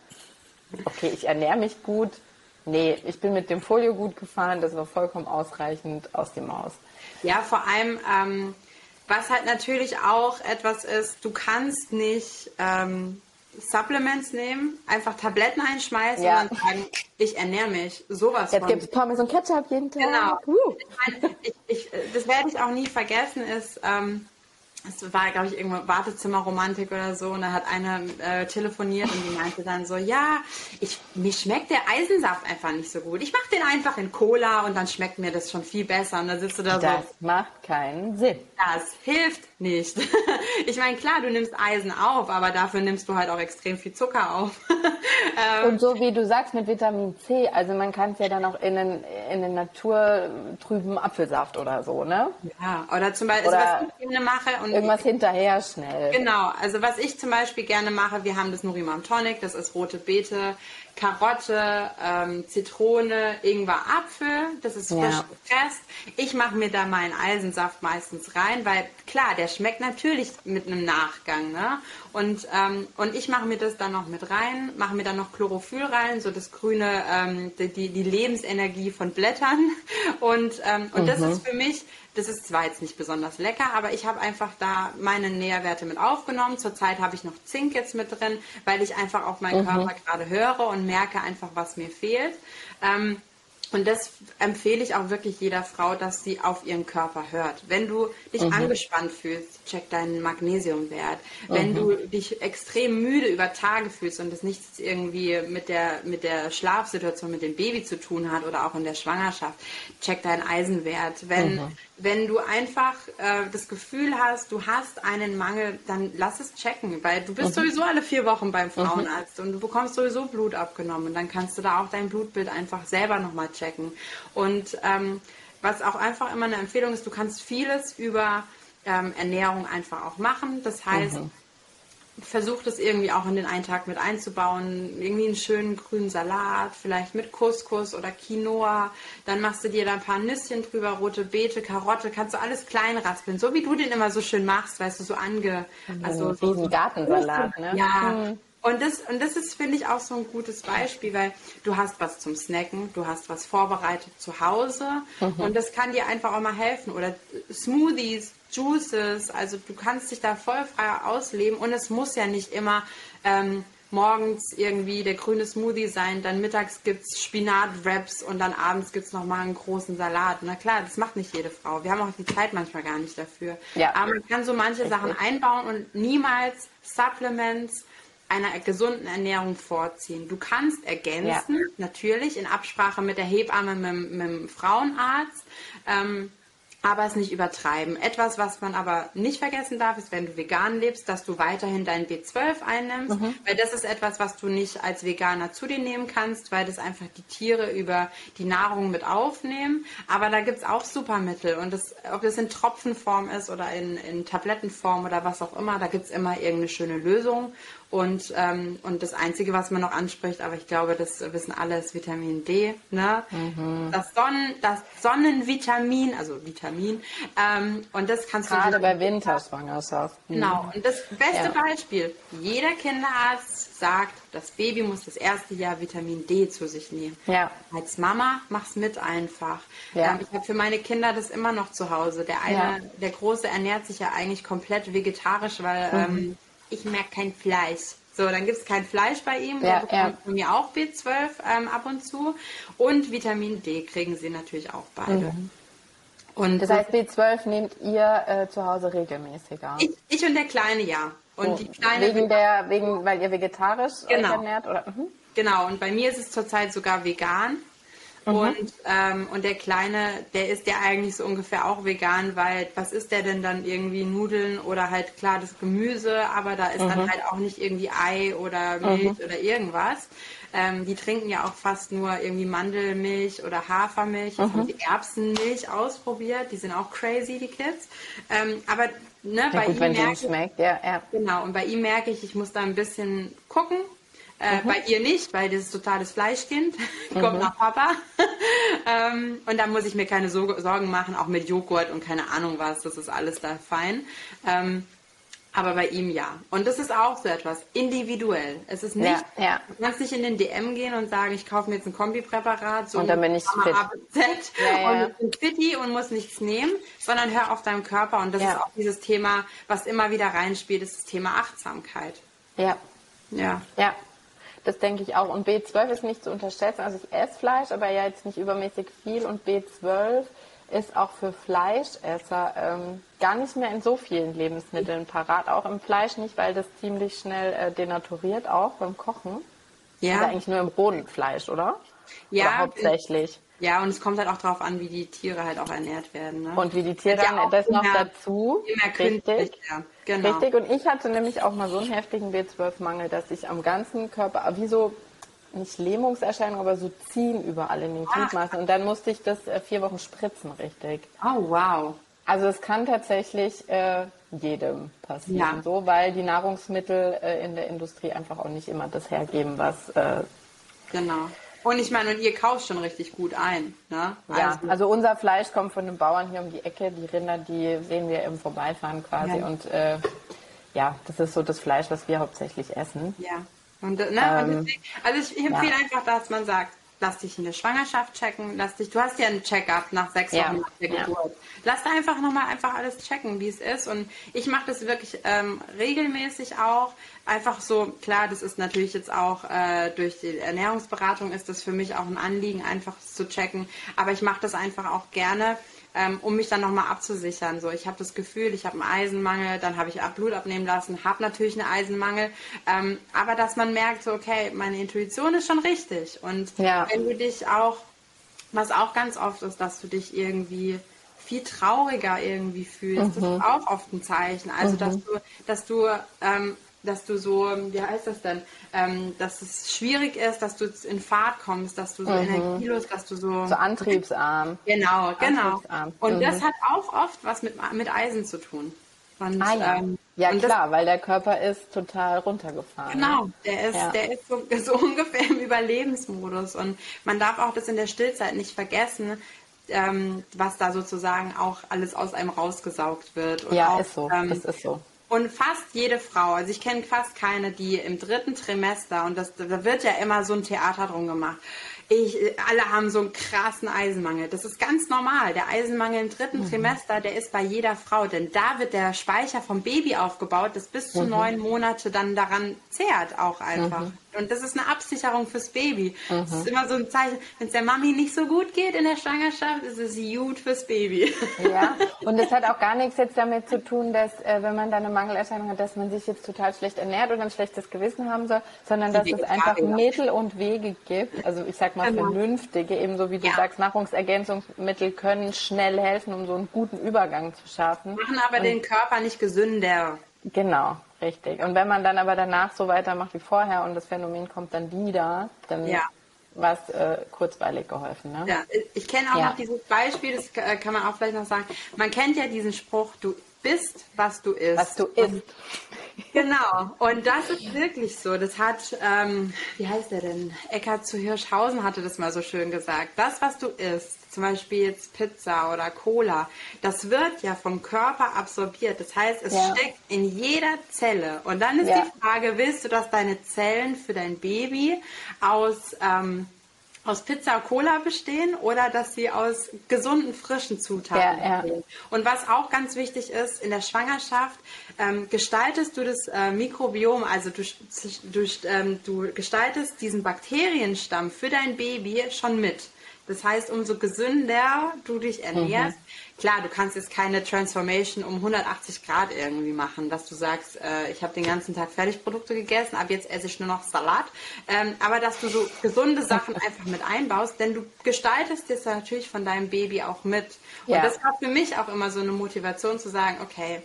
okay, ich ernähre mich gut Nee, ich bin mit dem Folio gut gefahren, das war vollkommen ausreichend aus dem Maus. Ja, vor allem, ähm, was halt natürlich auch etwas ist, du kannst nicht ähm, Supplements nehmen, einfach Tabletten einschmeißen ja. und dann sagen, ich ernähre mich. Sowas Jetzt gibt es Pommes und Ketchup jeden Tag. Genau. Uh. Ich meine, ich, ich, das werde ich auch nie vergessen, ist, ähm, es war, glaube ich, irgendwo Wartezimmerromantik oder so. Und da hat einer äh, telefoniert und die meinte dann so, ja, ich, mir schmeckt der Eisensaft einfach nicht so gut. Ich mache den einfach in Cola und dann schmeckt mir das schon viel besser. Und dann sitzt du da das so. Das macht keinen Sinn. Das hilft nicht. ich meine, klar, du nimmst Eisen auf, aber dafür nimmst du halt auch extrem viel Zucker auf. ähm, und so wie du sagst mit Vitamin C, also man kann es ja dann auch in den, in den naturtrüben Apfelsaft oder so, ne? Ja, oder zum Beispiel, oder also was ich gerne mache. Und irgendwas hinterher schnell. Genau, also was ich zum Beispiel gerne mache, wir haben das Nurimam Tonic, das ist rote Beete, Karotte, ähm, Zitrone, Ingwer, Apfel. Das ist frisch ja. gepresst. Ich mache mir da meinen Eisensaft meistens rein, weil klar, der schmeckt natürlich mit einem Nachgang. Ne? Und, ähm, und ich mache mir das dann noch mit rein, mache mir dann noch Chlorophyll rein, so das grüne, ähm, die, die Lebensenergie von Blättern. Und, ähm, und mhm. das ist für mich das ist zwar jetzt nicht besonders lecker, aber ich habe einfach da meine Nährwerte mit aufgenommen. Zurzeit habe ich noch Zink jetzt mit drin, weil ich einfach auf meinen mhm. Körper gerade höre und merke einfach, was mir fehlt. Ähm, und das empfehle ich auch wirklich jeder Frau, dass sie auf ihren Körper hört. Wenn du dich mhm. angespannt fühlst, check deinen Magnesiumwert. Mhm. Wenn du dich extrem müde über Tage fühlst und das nichts irgendwie mit der, mit der Schlafsituation mit dem Baby zu tun hat oder auch in der Schwangerschaft, check deinen Eisenwert. Wenn, mhm. Wenn du einfach äh, das Gefühl hast, du hast einen Mangel, dann lass es checken, weil du bist mhm. sowieso alle vier Wochen beim mhm. Frauenarzt und du bekommst sowieso Blut abgenommen. Und dann kannst du da auch dein Blutbild einfach selber nochmal checken checken. Und ähm, was auch einfach immer eine Empfehlung ist, du kannst vieles über ähm, Ernährung einfach auch machen. Das heißt, mhm. Versuch das irgendwie auch in den einen Tag mit einzubauen. Irgendwie einen schönen grünen Salat, vielleicht mit Couscous oder Quinoa. Dann machst du dir da ein paar Nüsschen drüber, rote Beete, Karotte, kannst du alles klein raspeln. So wie du den immer so schön machst, weißt du, so ange... Also, so, so Gartensalat, ne? Ja, mhm. Und das, und das ist, finde ich, auch so ein gutes Beispiel, weil du hast was zum Snacken, du hast was vorbereitet zu Hause mhm. und das kann dir einfach auch mal helfen. Oder Smoothies, Juices, also du kannst dich da voll frei ausleben und es muss ja nicht immer ähm, morgens irgendwie der grüne Smoothie sein, dann mittags gibt es Spinat-Wraps und dann abends gibt es nochmal einen großen Salat. Na klar, das macht nicht jede Frau. Wir haben auch die Zeit manchmal gar nicht dafür. Ja. Aber man kann so manche Sachen einbauen und niemals Supplements einer gesunden Ernährung vorziehen. Du kannst ergänzen, ja. natürlich in Absprache mit der Hebamme, mit, mit dem Frauenarzt. Ähm, aber es nicht übertreiben. Etwas, was man aber nicht vergessen darf, ist, wenn du vegan lebst, dass du weiterhin dein B12 einnimmst, mhm. weil das ist etwas, was du nicht als Veganer zu dir nehmen kannst, weil das einfach die Tiere über die Nahrung mit aufnehmen. Aber da gibt es auch Supermittel und das, ob das in Tropfenform ist oder in, in Tablettenform oder was auch immer, da gibt es immer irgendeine schöne Lösung. Und, ähm, und das Einzige, was man noch anspricht, aber ich glaube, das wissen alle, ist Vitamin D. Ne? Mhm. Das, Sonnen, das Sonnenvitamin, also Vitamin. Ähm, und das kannst Gerade du. Gerade bei Winterschwangerschaften. Genau. Und das beste ja. Beispiel: jeder Kinderarzt sagt, das Baby muss das erste Jahr Vitamin D zu sich nehmen. Ja. Als Mama mach's mit einfach. Ja. Ähm, ich habe für meine Kinder das immer noch zu Hause. Der eine, ja. der Große ernährt sich ja eigentlich komplett vegetarisch, weil mhm. Ich mag kein Fleisch. So, dann gibt es kein Fleisch bei ihm. Ja, der bekommt ja. von mir auch B12 ähm, ab und zu. Und Vitamin D kriegen sie natürlich auch beide. Mhm. Und das heißt, B12 nehmt ihr äh, zu Hause regelmäßiger? Ich, ich, und der Kleine, ja. Und oh, die Kleine wegen der, wegen, weil ihr vegetarisch genau. ernährt? Oder? Mhm. Genau, und bei mir ist es zurzeit sogar vegan. Mhm. Und, ähm, und der Kleine, der ist ja eigentlich so ungefähr auch vegan, weil was ist der denn dann irgendwie Nudeln oder halt klar das Gemüse, aber da ist mhm. dann halt auch nicht irgendwie Ei oder Milch mhm. oder irgendwas. Ähm, die trinken ja auch fast nur irgendwie Mandelmilch oder Hafermilch. Jetzt haben die Erbsenmilch ausprobiert. Die sind auch crazy, die Kids. Ähm, aber ne, ja, bei gut, ihm merke ich, ja, ja. Genau, und bei ihm merke ich, ich muss da ein bisschen gucken, äh, mhm. Bei ihr nicht, weil das ist totales Fleischkind. Kommt mhm. nach Papa. ähm, und da muss ich mir keine so Sorgen machen, auch mit Joghurt und keine Ahnung was. Das ist alles da fein. Ähm, aber bei ihm ja. Und das ist auch so etwas individuell. Es ist nicht, ja, ja. du kannst nicht in den DM gehen und sagen, ich kaufe mir jetzt ein Kombipräparat, so und dann bin ich fit. A, Z ja, und bin fitti und muss nichts nehmen, sondern hör auf deinem Körper. Und das ist auch dieses Thema, was immer wieder reinspielt, ist das Thema Achtsamkeit. Ja. Ja. Ja. Das denke ich auch. Und B12 ist nicht zu unterschätzen. Also ich esse Fleisch, aber ja jetzt nicht übermäßig viel. Und B12 ist auch für Fleischesser ähm, gar nicht mehr in so vielen Lebensmitteln parat. Auch im Fleisch nicht, weil das ziemlich schnell äh, denaturiert, auch beim Kochen. Ja. Also eigentlich nur im rohen Fleisch, oder? Ja. Oder hauptsächlich. Ja, und es kommt halt auch darauf an, wie die Tiere halt auch ernährt werden. Ne? Und wie die Tiere ja das noch dazu. Immer richtig. Ja, genau. Richtig. Und ich hatte nämlich auch mal so einen heftigen B12-Mangel, dass ich am ganzen Körper, wie so, nicht Lähmungserscheinungen, aber so ziehen überall in den ah. Gliedmaßen. Und dann musste ich das äh, vier Wochen spritzen, richtig. Oh, wow. Also es kann tatsächlich äh, jedem passieren, ja. so, weil die Nahrungsmittel äh, in der Industrie einfach auch nicht immer das hergeben, was äh, genau. Und ich meine, und ihr kauft schon richtig gut ein. Ne? Also, ja, also unser Fleisch kommt von den Bauern hier um die Ecke. Die Rinder, die sehen wir im Vorbeifahren quasi. Ja. Und äh, ja, das ist so das Fleisch, was wir hauptsächlich essen. Ja. Und, ne, ähm, und deswegen, also ich, ich empfehle ja. einfach, dass man sagt, lass dich in der Schwangerschaft checken, lass dich, du hast ja einen Check-up nach sechs. Wochen nach der Geburt. Lass da einfach nochmal einfach alles checken, wie es ist. Und ich mache das wirklich ähm, regelmäßig auch. Einfach so, klar, das ist natürlich jetzt auch äh, durch die Ernährungsberatung ist das für mich auch ein Anliegen, einfach zu checken. Aber ich mache das einfach auch gerne ähm, um mich dann nochmal abzusichern. So, ich habe das Gefühl, ich habe einen Eisenmangel, dann habe ich Blut abnehmen lassen, habe natürlich einen Eisenmangel, ähm, aber dass man merkt, so, okay, meine Intuition ist schon richtig. Und ja. wenn du dich auch, was auch ganz oft ist, dass du dich irgendwie viel trauriger irgendwie fühlst, mhm. das ist auch oft ein Zeichen. Also, mhm. dass du, dass du ähm, dass du so, wie heißt das denn, ähm, dass es schwierig ist, dass du in Fahrt kommst, dass du so mhm. energielos, dass du so... So antriebsarm. Genau, genau. Antriebsarm. Und mhm. das hat auch oft was mit, mit Eisen zu tun. Und, ah, ja, ähm, ja klar, das, weil der Körper ist total runtergefahren. Genau, der ist, ja. der ist so, so ungefähr im Überlebensmodus. Und man darf auch das in der Stillzeit nicht vergessen, ähm, was da sozusagen auch alles aus einem rausgesaugt wird. Und ja, auch, ist so. Ähm, das ist so. Und fast jede Frau, also ich kenne fast keine, die im dritten Trimester, und das, da wird ja immer so ein Theater drum gemacht, ich, alle haben so einen krassen Eisenmangel. Das ist ganz normal. Der Eisenmangel im dritten mhm. Trimester, der ist bei jeder Frau, denn da wird der Speicher vom Baby aufgebaut, das bis zu mhm. neun Monate dann daran zehrt auch einfach. Mhm. Und das ist eine Absicherung fürs Baby. Mhm. Das ist immer so ein Zeichen, wenn es der Mami nicht so gut geht in der Schwangerschaft, ist es gut fürs Baby. Ja, und das hat auch gar nichts jetzt damit zu tun, dass äh, wenn man da eine Mangelerscheinung hat, dass man sich jetzt total schlecht ernährt oder ein schlechtes Gewissen haben soll, sondern dass es einfach Mittel und Wege gibt. Also ich sag mal genau. vernünftige, ebenso wie du ja. sagst, Nahrungsergänzungsmittel können schnell helfen, um so einen guten Übergang zu schaffen. Machen aber und den Körper nicht gesünder. Genau, richtig. Und wenn man dann aber danach so weitermacht wie vorher und das Phänomen kommt dann wieder, dann ja. war es äh, kurzweilig geholfen. Ne? Ja, ich kenne auch ja. noch dieses Beispiel, das kann man auch vielleicht noch sagen. Man kennt ja diesen Spruch, du bist, was du isst. Was du isst. Genau, und das ist wirklich so. Das hat, ähm, wie heißt der denn? Eckhard zu Hirschhausen hatte das mal so schön gesagt. Das, was du isst, zum Beispiel jetzt Pizza oder Cola, das wird ja vom Körper absorbiert. Das heißt, es ja. steckt in jeder Zelle. Und dann ist ja. die Frage, willst du, dass deine Zellen für dein Baby aus ähm, aus Pizza Cola bestehen oder dass sie aus gesunden, frischen Zutaten ja, bestehen. Und was auch ganz wichtig ist, in der Schwangerschaft ähm, gestaltest du das äh, Mikrobiom, also du, du, ähm, du gestaltest diesen Bakterienstamm für dein Baby schon mit. Das heißt, umso gesünder du dich ernährst, mhm. klar, du kannst jetzt keine Transformation um 180 Grad irgendwie machen, dass du sagst, äh, ich habe den ganzen Tag Fertigprodukte gegessen, ab jetzt esse ich nur noch Salat. Ähm, aber dass du so gesunde Sachen einfach mit einbaust, denn du gestaltest das natürlich von deinem Baby auch mit. Und ja. das war für mich auch immer so eine Motivation zu sagen, okay,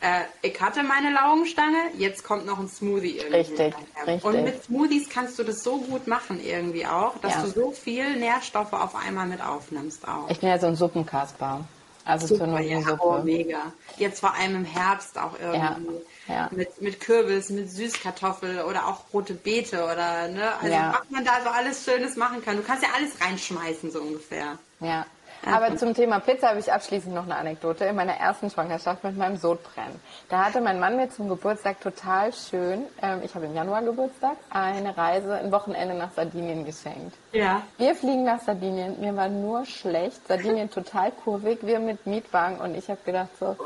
äh, ich hatte meine Laugenstange, jetzt kommt noch ein Smoothie irgendwie. Richtig, richtig. Und mit Smoothies kannst du das so gut machen irgendwie auch, dass ja. du so viel Nährstoffe auf einmal mit aufnimmst auch. Ich bin ja so ein Suppenkasper. Also Super, zur ja, Suppe. Oh, mega. Jetzt vor allem im Herbst auch irgendwie. Ja, ja. Mit, mit Kürbis, mit Süßkartoffel oder auch rote Beete oder ne? Also was man da so alles Schönes machen kann. Du kannst ja alles reinschmeißen, so ungefähr. Ja. Aber zum Thema Pizza habe ich abschließend noch eine Anekdote. In meiner ersten Schwangerschaft mit meinem Sodbrennen. Da hatte mein Mann mir zum Geburtstag total schön, ähm, ich habe im Januar Geburtstag, eine Reise, ein Wochenende nach Sardinien geschenkt. Ja. Wir fliegen nach Sardinien, mir war nur schlecht, Sardinien total kurvig, wir mit Mietwagen und ich habe gedacht so,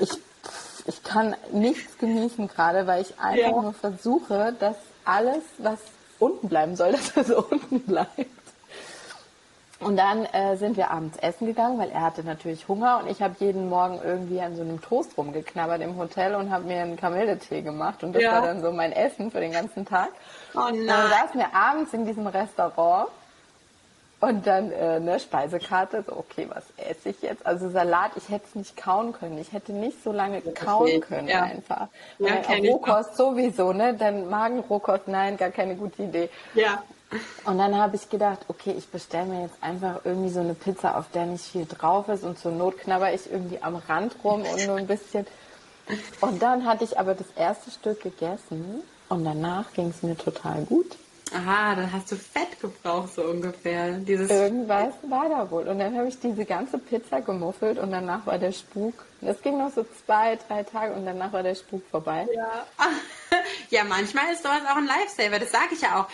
ich, ich kann nichts genießen gerade, weil ich einfach ja. nur versuche, dass alles, was unten bleiben soll, dass es unten bleibt. Und dann äh, sind wir abends essen gegangen, weil er hatte natürlich Hunger und ich habe jeden Morgen irgendwie an so einem Toast rumgeknabbert im Hotel und habe mir einen Kamilletee gemacht und das ja. war dann so mein Essen für den ganzen Tag. Oh nein. Und dann saßen wir abends in diesem Restaurant und dann äh, ne Speisekarte, so okay, was esse ich jetzt? Also Salat, ich hätte es nicht kauen können. Ich hätte nicht so lange kauen können ja. einfach. Ja, Rohkost sowieso, ne? Dann Magenrohkost, nein, gar keine gute Idee. Ja. Und dann habe ich gedacht, okay, ich bestelle mir jetzt einfach irgendwie so eine Pizza, auf der nicht viel drauf ist und zur Not knabber ich irgendwie am Rand rum und nur ein bisschen. Und dann hatte ich aber das erste Stück gegessen und danach ging es mir total gut. Aha, dann hast du Fett gebraucht, so ungefähr. Dieses Irgendwas war da wohl. Und dann habe ich diese ganze Pizza gemuffelt und danach war der Spuk. Das ging noch so zwei, drei Tage und danach war der Spuk vorbei. Ja, ja manchmal ist sowas auch ein Lifesaver, das sage ich ja auch.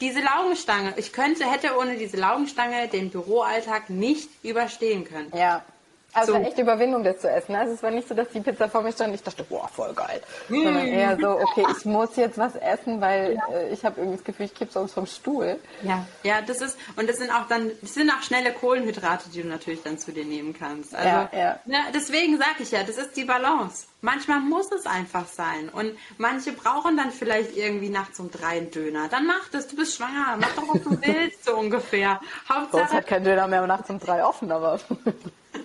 Diese Laugenstange, ich könnte, hätte ohne diese Laugenstange den Büroalltag nicht überstehen können. Ja, also so. es war echt Überwindung, das zu essen. Also es war nicht so, dass die Pizza vor mir stand und ich dachte, boah, voll geil. Mm. Sondern eher so, okay, ich muss jetzt was essen, weil ja. äh, ich habe irgendwie das Gefühl, ich kipp sonst vom Stuhl. Ja, ja, das ist, und das sind auch dann, das sind auch schnelle Kohlenhydrate, die du natürlich dann zu dir nehmen kannst. Also, ja, ja. Ne, deswegen sage ich ja, das ist die Balance. Manchmal muss es einfach sein. Und manche brauchen dann vielleicht irgendwie nachts um drei einen Döner. Dann mach das, du bist schwanger, mach doch, was du willst, so ungefähr. Hauptsache. Sonst hat kein Döner mehr nachts um drei offen, aber.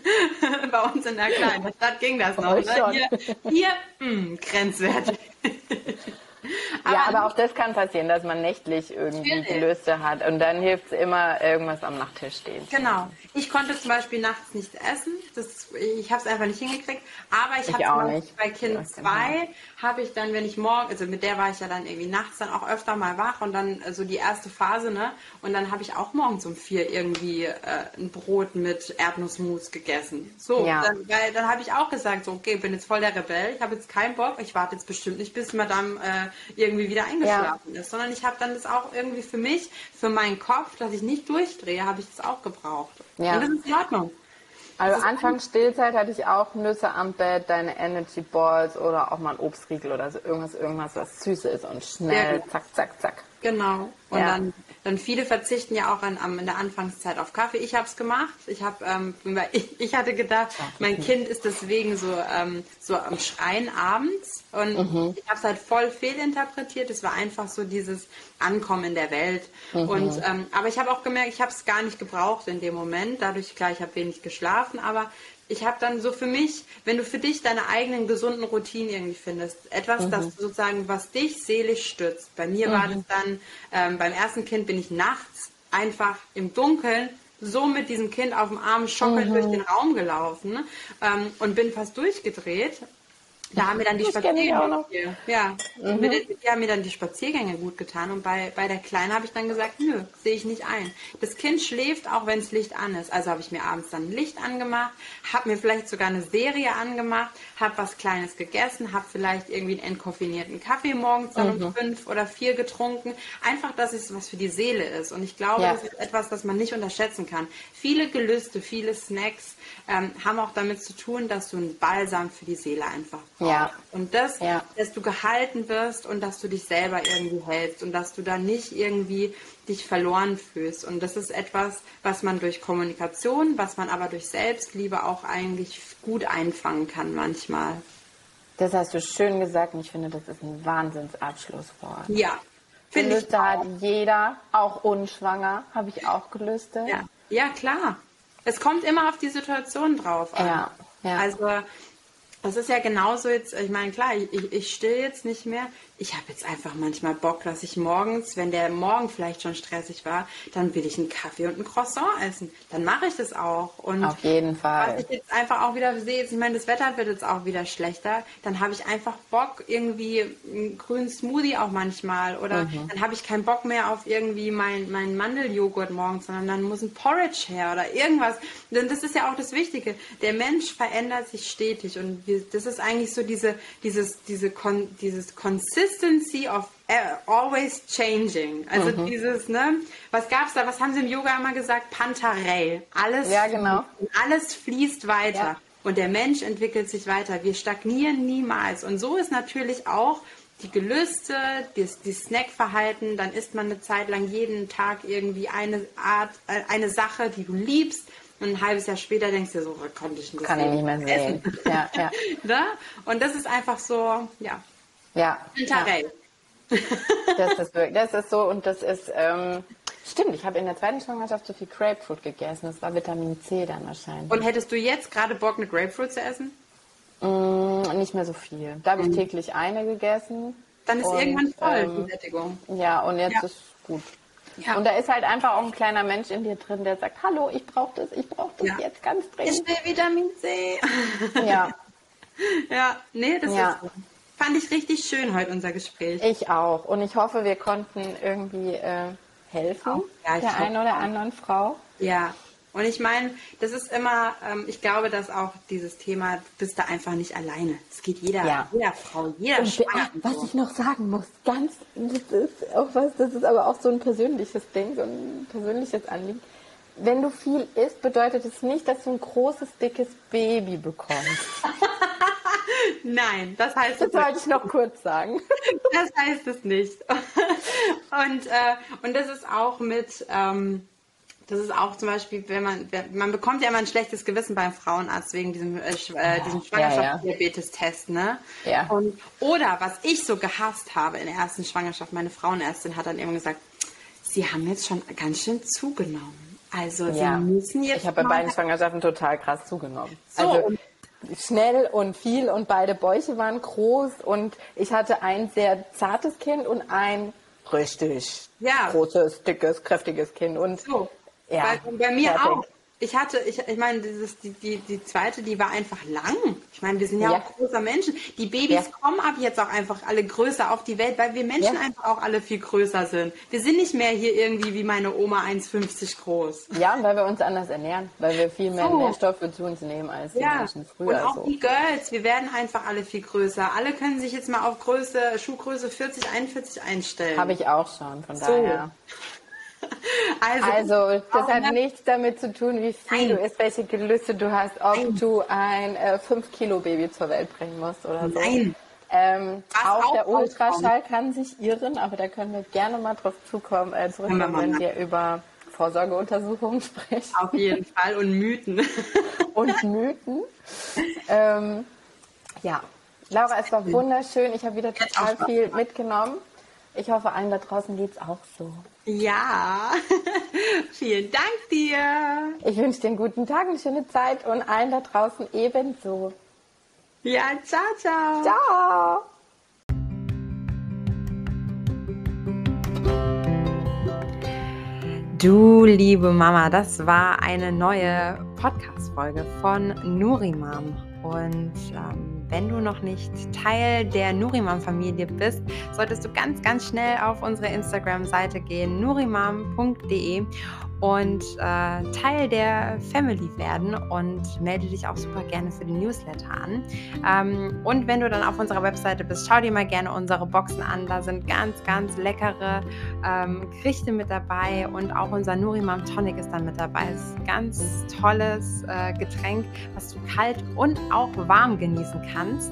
Bei uns in der kleinen Stadt ging das noch. Ne? Hier, hier mh, hm, grenzwertig. Aber ja, aber auch das kann passieren, dass man nächtlich irgendwie Gelöste hat. Und dann hilft es immer, irgendwas am Nachttisch stehen. Genau. Ich konnte zum Beispiel nachts nicht essen. Das, ich habe es einfach nicht hingekriegt. Aber ich, ich habe bei Kind 2 habe ich dann, wenn ich morgen, also mit der war ich ja dann irgendwie nachts dann auch öfter mal wach und dann so also die erste Phase, ne? Und dann habe ich auch morgens um vier irgendwie äh, ein Brot mit Erdnussmus gegessen. So, ja. dann, weil dann habe ich auch gesagt, so, okay, bin jetzt voll der Rebell, ich habe jetzt keinen Bock, ich warte jetzt bestimmt nicht, bis Madame äh, irgendwie wieder eingeschlafen ja. ist, sondern ich habe dann das auch irgendwie für mich, für meinen Kopf, dass ich nicht durchdrehe, habe ich das auch gebraucht. Ja. Und das ist in Ordnung. Also Anfang Stillzeit hatte ich auch Nüsse am Bett, deine Energy Balls oder auch mal ein Obstriegel oder so irgendwas, irgendwas, was süß ist und schnell, zack, zack, zack. Genau. Und ja. dann, dann viele verzichten ja auch an, in der Anfangszeit auf Kaffee. Ich habe es gemacht. Ich habe, ähm, ich, ich hatte gedacht, mein Kind ist deswegen so, ähm, so am Schreien abends. Und mhm. ich habe es halt voll fehlinterpretiert. Es war einfach so dieses Ankommen in der Welt. Mhm. Und ähm, aber ich habe auch gemerkt, ich habe es gar nicht gebraucht in dem Moment. Dadurch klar, ich habe wenig geschlafen, aber ich habe dann so für mich, wenn du für dich deine eigenen gesunden Routinen irgendwie findest, etwas, mhm. das sozusagen, was dich seelisch stützt. Bei mir mhm. war das dann, ähm, beim ersten Kind bin ich nachts einfach im Dunkeln so mit diesem Kind auf dem Arm schockend mhm. durch den Raum gelaufen ähm, und bin fast durchgedreht da haben mir dann die Spaziergänge, ja, mhm. die haben mir dann die Spaziergänge gut getan und bei, bei der Kleinen habe ich dann gesagt, nö, sehe ich nicht ein. Das Kind schläft auch, wenn das Licht an ist. Also habe ich mir abends dann Licht angemacht, habe mir vielleicht sogar eine Serie angemacht, habe was Kleines gegessen, habe vielleicht irgendwie einen entkoffinierten Kaffee morgens dann mhm. um fünf oder vier getrunken. Einfach, dass es was für die Seele ist. Und ich glaube, ja. das ist etwas, das man nicht unterschätzen kann. Viele Gelüste, viele Snacks ähm, haben auch damit zu tun, dass du ein Balsam für die Seele einfach. Ja. Und das, ja. dass du gehalten wirst und dass du dich selber irgendwie hältst und dass du da nicht irgendwie dich verloren fühlst. Und das ist etwas, was man durch Kommunikation, was man aber durch Selbstliebe auch eigentlich gut einfangen kann manchmal. Das hast du schön gesagt und ich finde, das ist ein Wahnsinnsabschlusswort. Ja. Finde ich hat jeder, auch unschwanger, habe ich auch gelüstet. Ja. ja, klar. Es kommt immer auf die Situation drauf an. Ja, ja. Also das ist ja genauso jetzt, ich meine, klar, ich, ich still jetzt nicht mehr. Ich habe jetzt einfach manchmal Bock, dass ich morgens, wenn der Morgen vielleicht schon stressig war, dann will ich einen Kaffee und ein Croissant essen. Dann mache ich das auch. Und Auf jeden Fall. Was ich jetzt einfach auch wieder sehe, ich meine, das Wetter wird jetzt auch wieder schlechter, dann habe ich einfach Bock, irgendwie einen grünen Smoothie auch manchmal. Oder mhm. dann habe ich keinen Bock mehr auf irgendwie meinen mein Mandeljoghurt morgens, sondern dann muss ein Porridge her oder irgendwas. Denn das ist ja auch das Wichtige. Der Mensch verändert sich stetig und das ist eigentlich so diese, dieses, diese Kon, dieses Consistency of uh, always changing. Also mhm. dieses, ne, was gab's da, was haben sie im Yoga immer gesagt? Pantarei. Alles, ja, genau. alles fließt weiter. Ja. Und der Mensch entwickelt sich weiter. Wir stagnieren niemals. Und so ist natürlich auch die Gelüste, das, die Snackverhalten, dann isst man eine Zeit lang jeden Tag irgendwie eine Art, äh, eine Sache, die du liebst und ein halbes Jahr später denkst du so, konnte ich das Kann ich nicht mehr sehen. Ja, ja. ne? Und das ist einfach so, ja. Ja. Interrail. Ja. Das, ist wirklich, das ist so und das ist, ähm, stimmt, ich habe in der zweiten Schwangerschaft so viel Grapefruit gegessen. Das war Vitamin C dann wahrscheinlich. Und hättest du jetzt gerade Bock, eine Grapefruit zu essen? Mm, nicht mehr so viel. Da habe ich mhm. täglich eine gegessen. Dann ist und, irgendwann voll ähm, die Sättigung. Ja, und jetzt ja. ist gut. Ja. Und da ist halt einfach auch ein kleiner Mensch in dir drin, der sagt, hallo, ich brauche das, ich brauche das ja. jetzt ganz dringend. Ich will Vitamin C. Ja. ja, nee, das ja. ist fand ich richtig schön heute unser Gespräch. Ich auch. Und ich hoffe, wir konnten irgendwie äh, helfen ja, der einen oder anderen Frau. Ja, und ich meine, das ist immer, ähm, ich glaube, dass auch dieses Thema, du bist da einfach nicht alleine. Es geht jeder, ja. jeder Frau, jeder und, Schwanger. Was ich noch sagen muss, ganz, das ist auch was, das ist aber auch so ein persönliches Ding, so ein persönliches Anliegen. Wenn du viel isst, bedeutet es nicht, dass du ein großes, dickes Baby bekommst. Nein, das heißt das wollte ich noch kurz sagen. Das heißt es nicht. Und, äh, und das ist auch mit, ähm, das ist auch zum Beispiel, wenn man, man bekommt ja immer ein schlechtes Gewissen beim Frauenarzt wegen diesem, äh, äh diesem Schwangerschaftsdiabetes-Test, ne? Ja. Und, oder was ich so gehasst habe in der ersten Schwangerschaft, meine Frauenärztin hat dann immer gesagt, Sie haben jetzt schon ganz schön zugenommen. Also ja. Sie müssen jetzt. Ich habe bei beiden Schwangerschaften total krass zugenommen. So, also schnell und viel und beide Bäuche waren groß und ich hatte ein sehr zartes Kind und ein richtig ja. großes, dickes, kräftiges Kind. Und so. Ja, bei, bei mir fertig. auch. Ich hatte, ich, ich meine, dieses, die, die, die zweite, die war einfach lang. Ich meine, wir sind ja, ja. auch großer Menschen. Die Babys ja. kommen ab jetzt auch einfach alle größer auf die Welt, weil wir Menschen ja. einfach auch alle viel größer sind. Wir sind nicht mehr hier irgendwie wie meine Oma 1,50 groß. Ja, weil wir uns anders ernähren, weil wir viel mehr so. Nährstoffe zu uns nehmen als die Menschen früher. Und auch so. die Girls, wir werden einfach alle viel größer. Alle können sich jetzt mal auf Größe, Schuhgröße 40, 41 einstellen. Habe ich auch schon, von so. daher. Also, also das hat nichts damit zu tun, wie viel Nein. du isst, welche Gelüste du hast, ob Nein. du ein äh, 5-Kilo-Baby zur Welt bringen musst oder so. Nein. Ähm, auch, auch, der Ultraschall kann sich irren, aber da können wir gerne mal drauf zukommen, äh, zurückkommen, wenn wir über Vorsorgeuntersuchungen sprechen. Auf jeden Fall und Mythen. und Mythen. Ähm, ja, Laura, es war wunderschön. Ich habe wieder total viel mitgenommen. Ich hoffe, allen da draußen geht es auch so. Ja, vielen Dank dir. Ich wünsche dir einen guten Tag, eine schöne Zeit und allen da draußen ebenso. Ja, ciao, ciao. Ciao. Du liebe Mama, das war eine neue Podcast-Folge von Nurimam. Und ähm, wenn du noch nicht Teil der Nurimam-Familie bist, solltest du ganz, ganz schnell auf unsere Instagram-Seite gehen, nurimam.de und äh, Teil der Family werden und melde dich auch super gerne für den Newsletter an. Ähm, und wenn du dann auf unserer Webseite bist, schau dir mal gerne unsere Boxen an. Da sind ganz, ganz leckere ähm, Gerichte mit dabei und auch unser Nurimam Tonic ist dann mit dabei. Es ist ein ganz tolles äh, Getränk, was du kalt und auch warm genießen kannst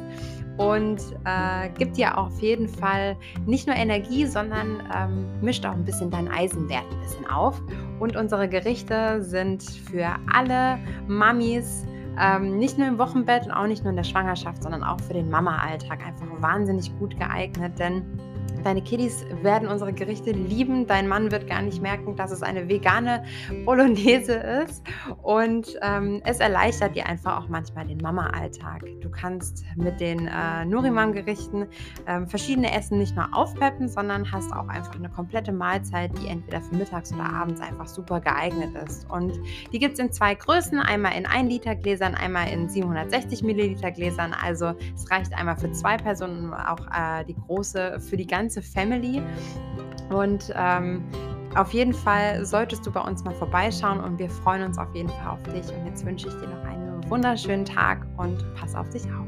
und äh, gibt dir auf jeden Fall nicht nur Energie, sondern ähm, mischt auch ein bisschen deinen Eisenwert ein bisschen auf. Und unsere Gerichte sind für alle Mamis, ähm, nicht nur im Wochenbett und auch nicht nur in der Schwangerschaft, sondern auch für den Mama-Alltag einfach wahnsinnig gut geeignet, denn Deine Kiddies werden unsere Gerichte lieben. Dein Mann wird gar nicht merken, dass es eine vegane Bolognese ist. Und ähm, es erleichtert dir einfach auch manchmal den Mama-Alltag. Du kannst mit den äh, Nurimam-Gerichten ähm, verschiedene Essen nicht nur aufpeppen, sondern hast auch einfach eine komplette Mahlzeit, die entweder für mittags oder abends einfach super geeignet ist. Und die gibt es in zwei Größen: einmal in 1 Liter Gläsern, einmal in 760 Milliliter Gläsern. Also es reicht einmal für zwei Personen, auch äh, die große für die ganze ganze Family. Und ähm, auf jeden Fall solltest du bei uns mal vorbeischauen und wir freuen uns auf jeden Fall auf dich. Und jetzt wünsche ich dir noch einen wunderschönen Tag und pass auf dich auf.